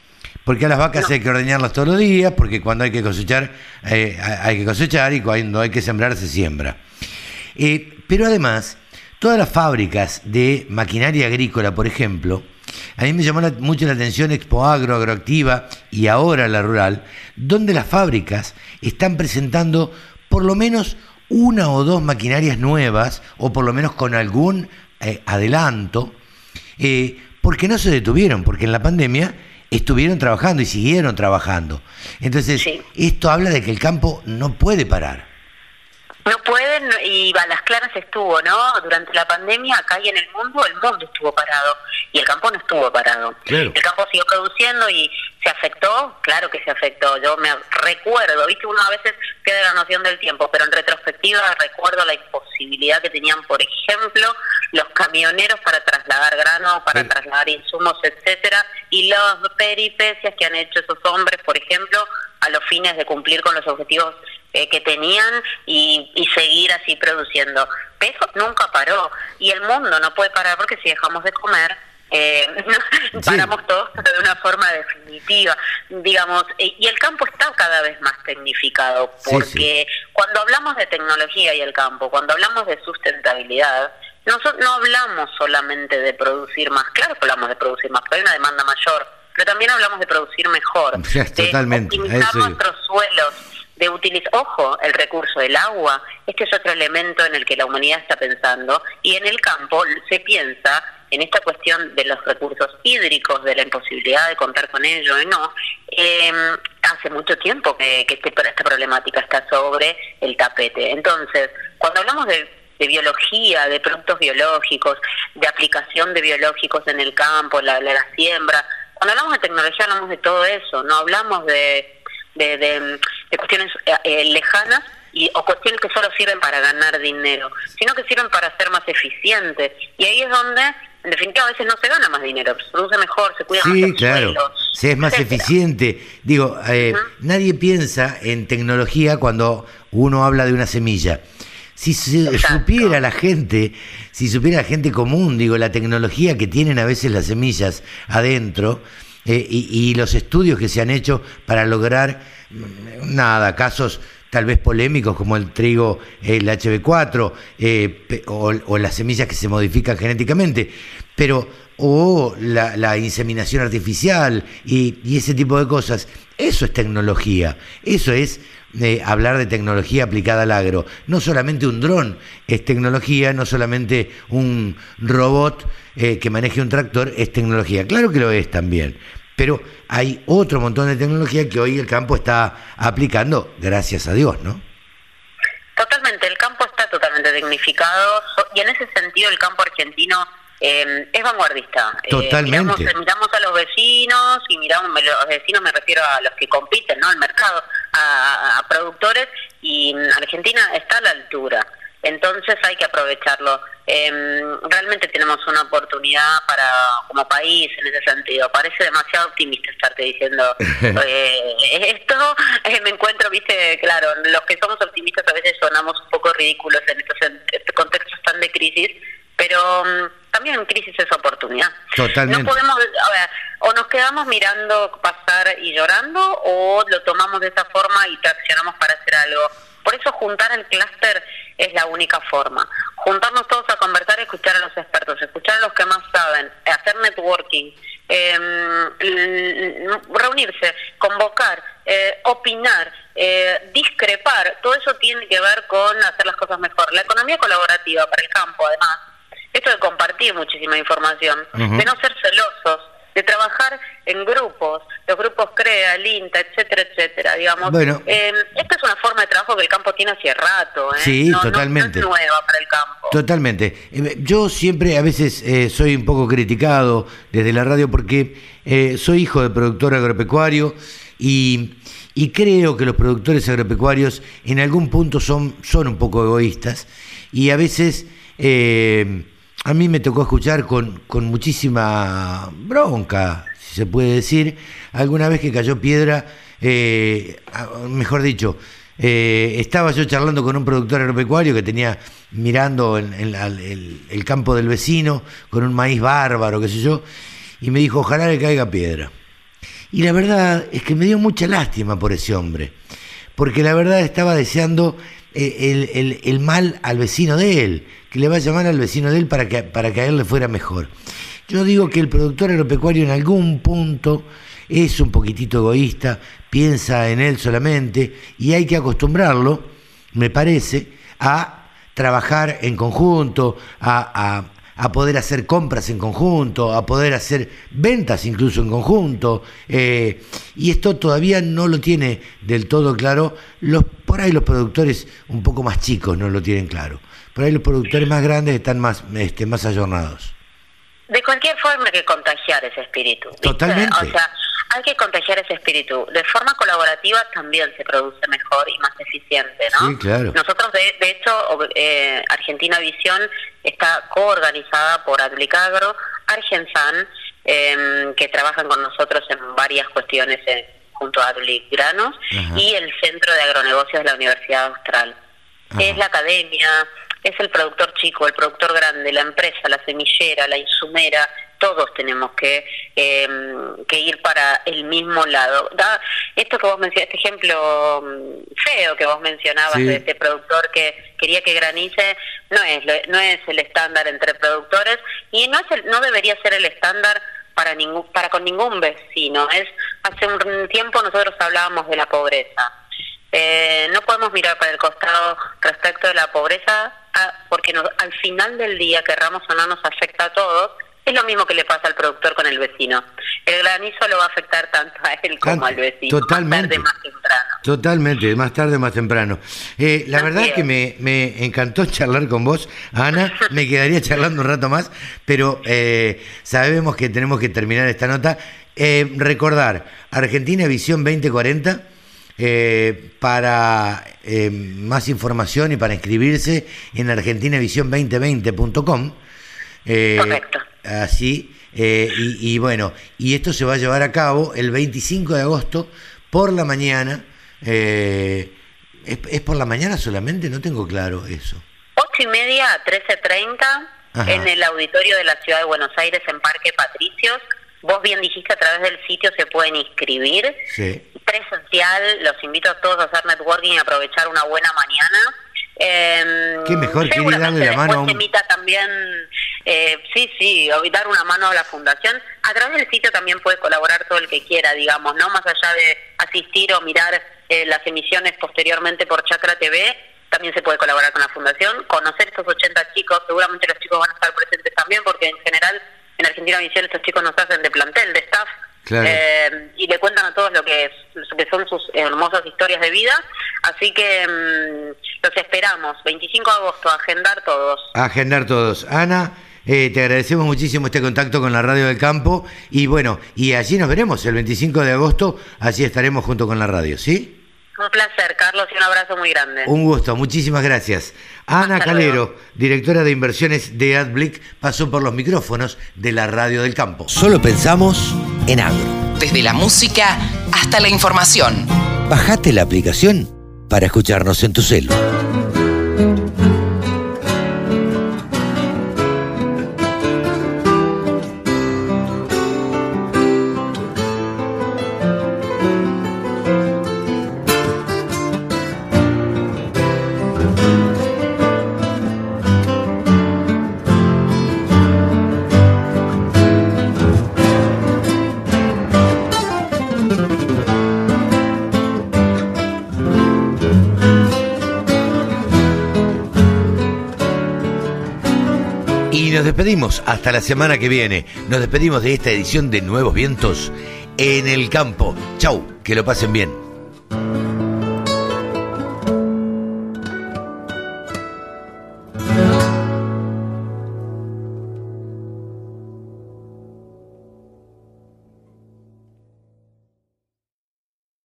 Porque a las vacas hay que ordeñarlas todos los días, porque cuando hay que cosechar, eh, hay que cosechar y cuando hay que sembrar se siembra. Eh, pero además, todas las fábricas de maquinaria agrícola, por ejemplo, a mí me llamó mucho la atención Expo Agro, Agroactiva y ahora la Rural, donde las fábricas están presentando por lo menos una o dos maquinarias nuevas, o por lo menos con algún eh, adelanto, porque no se detuvieron, porque en la pandemia estuvieron trabajando y siguieron trabajando. Entonces, esto habla de que el campo no puede parar. No pueden, y a las claras estuvo, ¿no? Durante la pandemia, acá y en el mundo, el mundo estuvo parado y el campo no estuvo parado. El campo siguió produciendo y se afectó, claro que se afectó. Yo me recuerdo, viste, uno a veces queda la noción del tiempo, pero en retrospectiva recuerdo la imposibilidad que tenían, por ejemplo, los camioneros para trasladar grano, para trasladar insumos, etcétera, y las peripecias que han hecho esos hombres, por ejemplo, a los fines de cumplir con los objetivos eh, que tenían y, seguir así produciendo. Pero nunca paró y el mundo no puede parar porque si dejamos de comer, eh, paramos todos de una forma definitiva, digamos, y el campo está cada vez más tecnificado, porque cuando hablamos de tecnología y el campo, cuando hablamos de sustentabilidad, nosotros no hablamos solamente de producir más, claro que hablamos de producir más, pero hay una demanda mayor, pero también hablamos de producir mejor, de optimizar nuestros suelos, de utilizar, ojo, el recurso del agua, este es otro elemento en el que la humanidad está pensando, y en el campo se piensa en esta cuestión de los recursos hídricos, de la imposibilidad de contar con ello y no, em, hace mucho tiempo que, que este, esta problemática está sobre el tapete. Entonces, cuando hablamos de de biología, de productos biológicos, de aplicación de biológicos en el campo, la, la, siembra. Cuando hablamos de tecnología hablamos de todo eso, no hablamos de, de, cuestiones eh, eh, lejanas y, o cuestiones que solo sirven para ganar dinero, sino que sirven para ser más eficientes. Y ahí es donde, en definitiva, a veces no se gana más dinero, se produce mejor, se cuida más Sí, claro, se es más eficiente. Digo, eh, nadie piensa en tecnología cuando uno habla de una semilla. Si se supiera la gente, si supiera la gente común, digo, la tecnología que tienen a veces las semillas adentro eh, y, los estudios que se han hecho para lograr, mm, nada, casos tal vez polémicos como el trigo, el HB4 eh, o, las semillas que se modifican genéticamente, pero o la, inseminación artificial y, y ese tipo de cosas, eso es tecnología, eso es hablar de tecnología aplicada al agro. No solamente un dron es tecnología, no solamente un robot eh, que maneje un tractor es tecnología. Claro que lo es también, pero hay otro montón de tecnología que hoy el campo está aplicando, gracias a Dios, ¿no? Totalmente, el campo está totalmente tecnificado y en ese sentido el campo argentino eh, es vanguardista. Eh, Totalmente. miramos, a los vecinos y miramos, los vecinos me refiero a los que compiten, ¿no? Al mercado, a, productores y Argentina está a la altura. Entonces hay que aprovecharlo. Em, realmente tenemos una oportunidad para como país en ese sentido. Parece demasiado optimista estarte diciendo eh, esto. Eh, me encuentro, viste, claro, los que somos optimistas a veces sonamos un poco ridículos en estos contextos tan de crisis, pero mm, también en crisis es oportunidad. Totalmente. No podemos, a ver, o nos quedamos mirando pasar y llorando, o lo tomamos de esa forma y traccionamos para hacer algo. Por eso juntar el clúster es la única forma. Juntarnos todos a conversar, escuchar a los expertos, escuchar a los que más saben, hacer networking, em, reunirse, convocar, eh, opinar, eh, discrepar, todo eso tiene que ver con hacer las cosas mejor. La economía colaborativa para el campo, además, esto de compartir muchísima información, de no ser celosos, de trabajar en grupos, los grupos CREA, el INTA, etcétera, etcétera, digamos. Bueno, eh, esta es una forma de trabajo que el campo tiene hace rato, ¿eh? Sí, totalmente. No, es nueva para el campo. Totalmente. Eh, yo siempre, a veces, eh, soy un poco criticado desde la radio porque soy hijo de productor agropecuario y, y creo que los productores agropecuarios en algún punto son, son un poco egoístas y a veces... Eh, a mí me tocó escuchar con, con muchísima bronca, si se puede decir, alguna vez que cayó piedra, eh, mejor dicho, eh, estaba yo charlando con un productor agropecuario que tenía mirando el, campo del vecino con un maíz bárbaro, qué sé yo, y me dijo, ojalá le caiga piedra. Y la verdad es que me dio mucha lástima por ese hombre, porque la verdad estaba deseando eh, el, mal al vecino de él, que le vaya mal al vecino de él para que, para que a él le fuera mejor. Yo digo que el productor agropecuario en algún punto es un poquitito egoísta, piensa en él solamente y hay que acostumbrarlo, me parece, a trabajar en conjunto, a, poder hacer compras en conjunto, a poder hacer ventas incluso en conjunto. Eh, y esto todavía no lo tiene del todo claro. Los, por ahí los productores un poco más chicos no lo tienen claro. Por ahí los productores más grandes están más, este, más ayornados. De cualquier forma hay que contagiar ese espíritu. Totalmente. O sea, hay que contagiar ese espíritu. De forma colaborativa también se produce mejor y más eficiente, ¿no? Sí, claro. Nosotros, de, hecho, eh, Argentina Visión está coorganizada por Adlicagro, Argensan, em, que trabajan con nosotros en varias cuestiones eh, junto a Adlic Granos, y el Centro de Agronegocios de la Universidad Austral. Es la academia, es el productor chico, el productor grande, la empresa, la semillera, la insumera, todos tenemos que, eh, que ir para el mismo lado. Da, esto que vos mencionaste, este ejemplo mm, feo que vos mencionabas de este productor que quería que granice, no es, no es el estándar entre productores y no, es no debería ser el estándar para ningún para con ningún vecino. Es hace un tiempo nosotros hablábamos de la pobreza. Eh, no podemos mirar para el costado respecto de la pobreza ah, porque al final del día, querramos o no, nos afecta a todos. Es lo mismo que le pasa al productor con el vecino. El granizo lo va a afectar tanto a él como al vecino. Totalmente. Más tarde, más temprano. Totalmente, más tarde, más temprano. Eh, la verdad es que me, me, encantó charlar con vos, Ana. Me quedaría charlando un rato más, pero eh, sabemos que tenemos que terminar esta nota. Eh, recordar, Argentina Visión 2040 eh, para eh, más información y para inscribirse en argentinavisión2020.com. Eh, Correcto. Así, eh, y, bueno, y esto se va a llevar a cabo el 25 de agosto por la mañana. ¿es, por la mañana solamente? No tengo claro eso. 8 y media a 13.30 en el auditorio de la Ciudad de Buenos Aires en Parque Patricios. Vos bien dijiste, a través del sitio se pueden inscribir. Sí. Presencial, los invito a todos a hacer networking y aprovechar una buena mañana. Eh, Qué mejor que darle la mano a un... invita también, eh, sí, sí, dar una mano a la fundación. A través del sitio también puede colaborar todo el que quiera, digamos, no más allá de asistir o mirar eh, las emisiones posteriormente por Chakra TV, también se puede colaborar con la fundación, conocer estos 80 chicos, seguramente los chicos van a estar presentes también, porque en general en Argentina Visión estos chicos nos hacen de plantel, de staff, eh, y le cuentan a todos lo que, que son sus hermosas historias de vida. Así que mm, los esperamos, 25 de agosto, agendar todos. agendar todos. Ana, eh, te agradecemos muchísimo este contacto con la Radio del Campo y bueno, y allí nos veremos el 25 de agosto, allí estaremos junto con la radio, ¿sí? Un placer, Carlos, y un abrazo muy grande. Un gusto, muchísimas gracias. Ana Calero, directora de inversiones de AdBlick, pasó por los micrófonos de la Radio del Campo. Solo pensamos en agro. Desde la música hasta la información. Bajate la aplicación para escucharnos en tu celular. Despedimos hasta la semana que viene. Nos despedimos de esta edición de Nuevos Vientos en el campo. Chau, que lo pasen bien.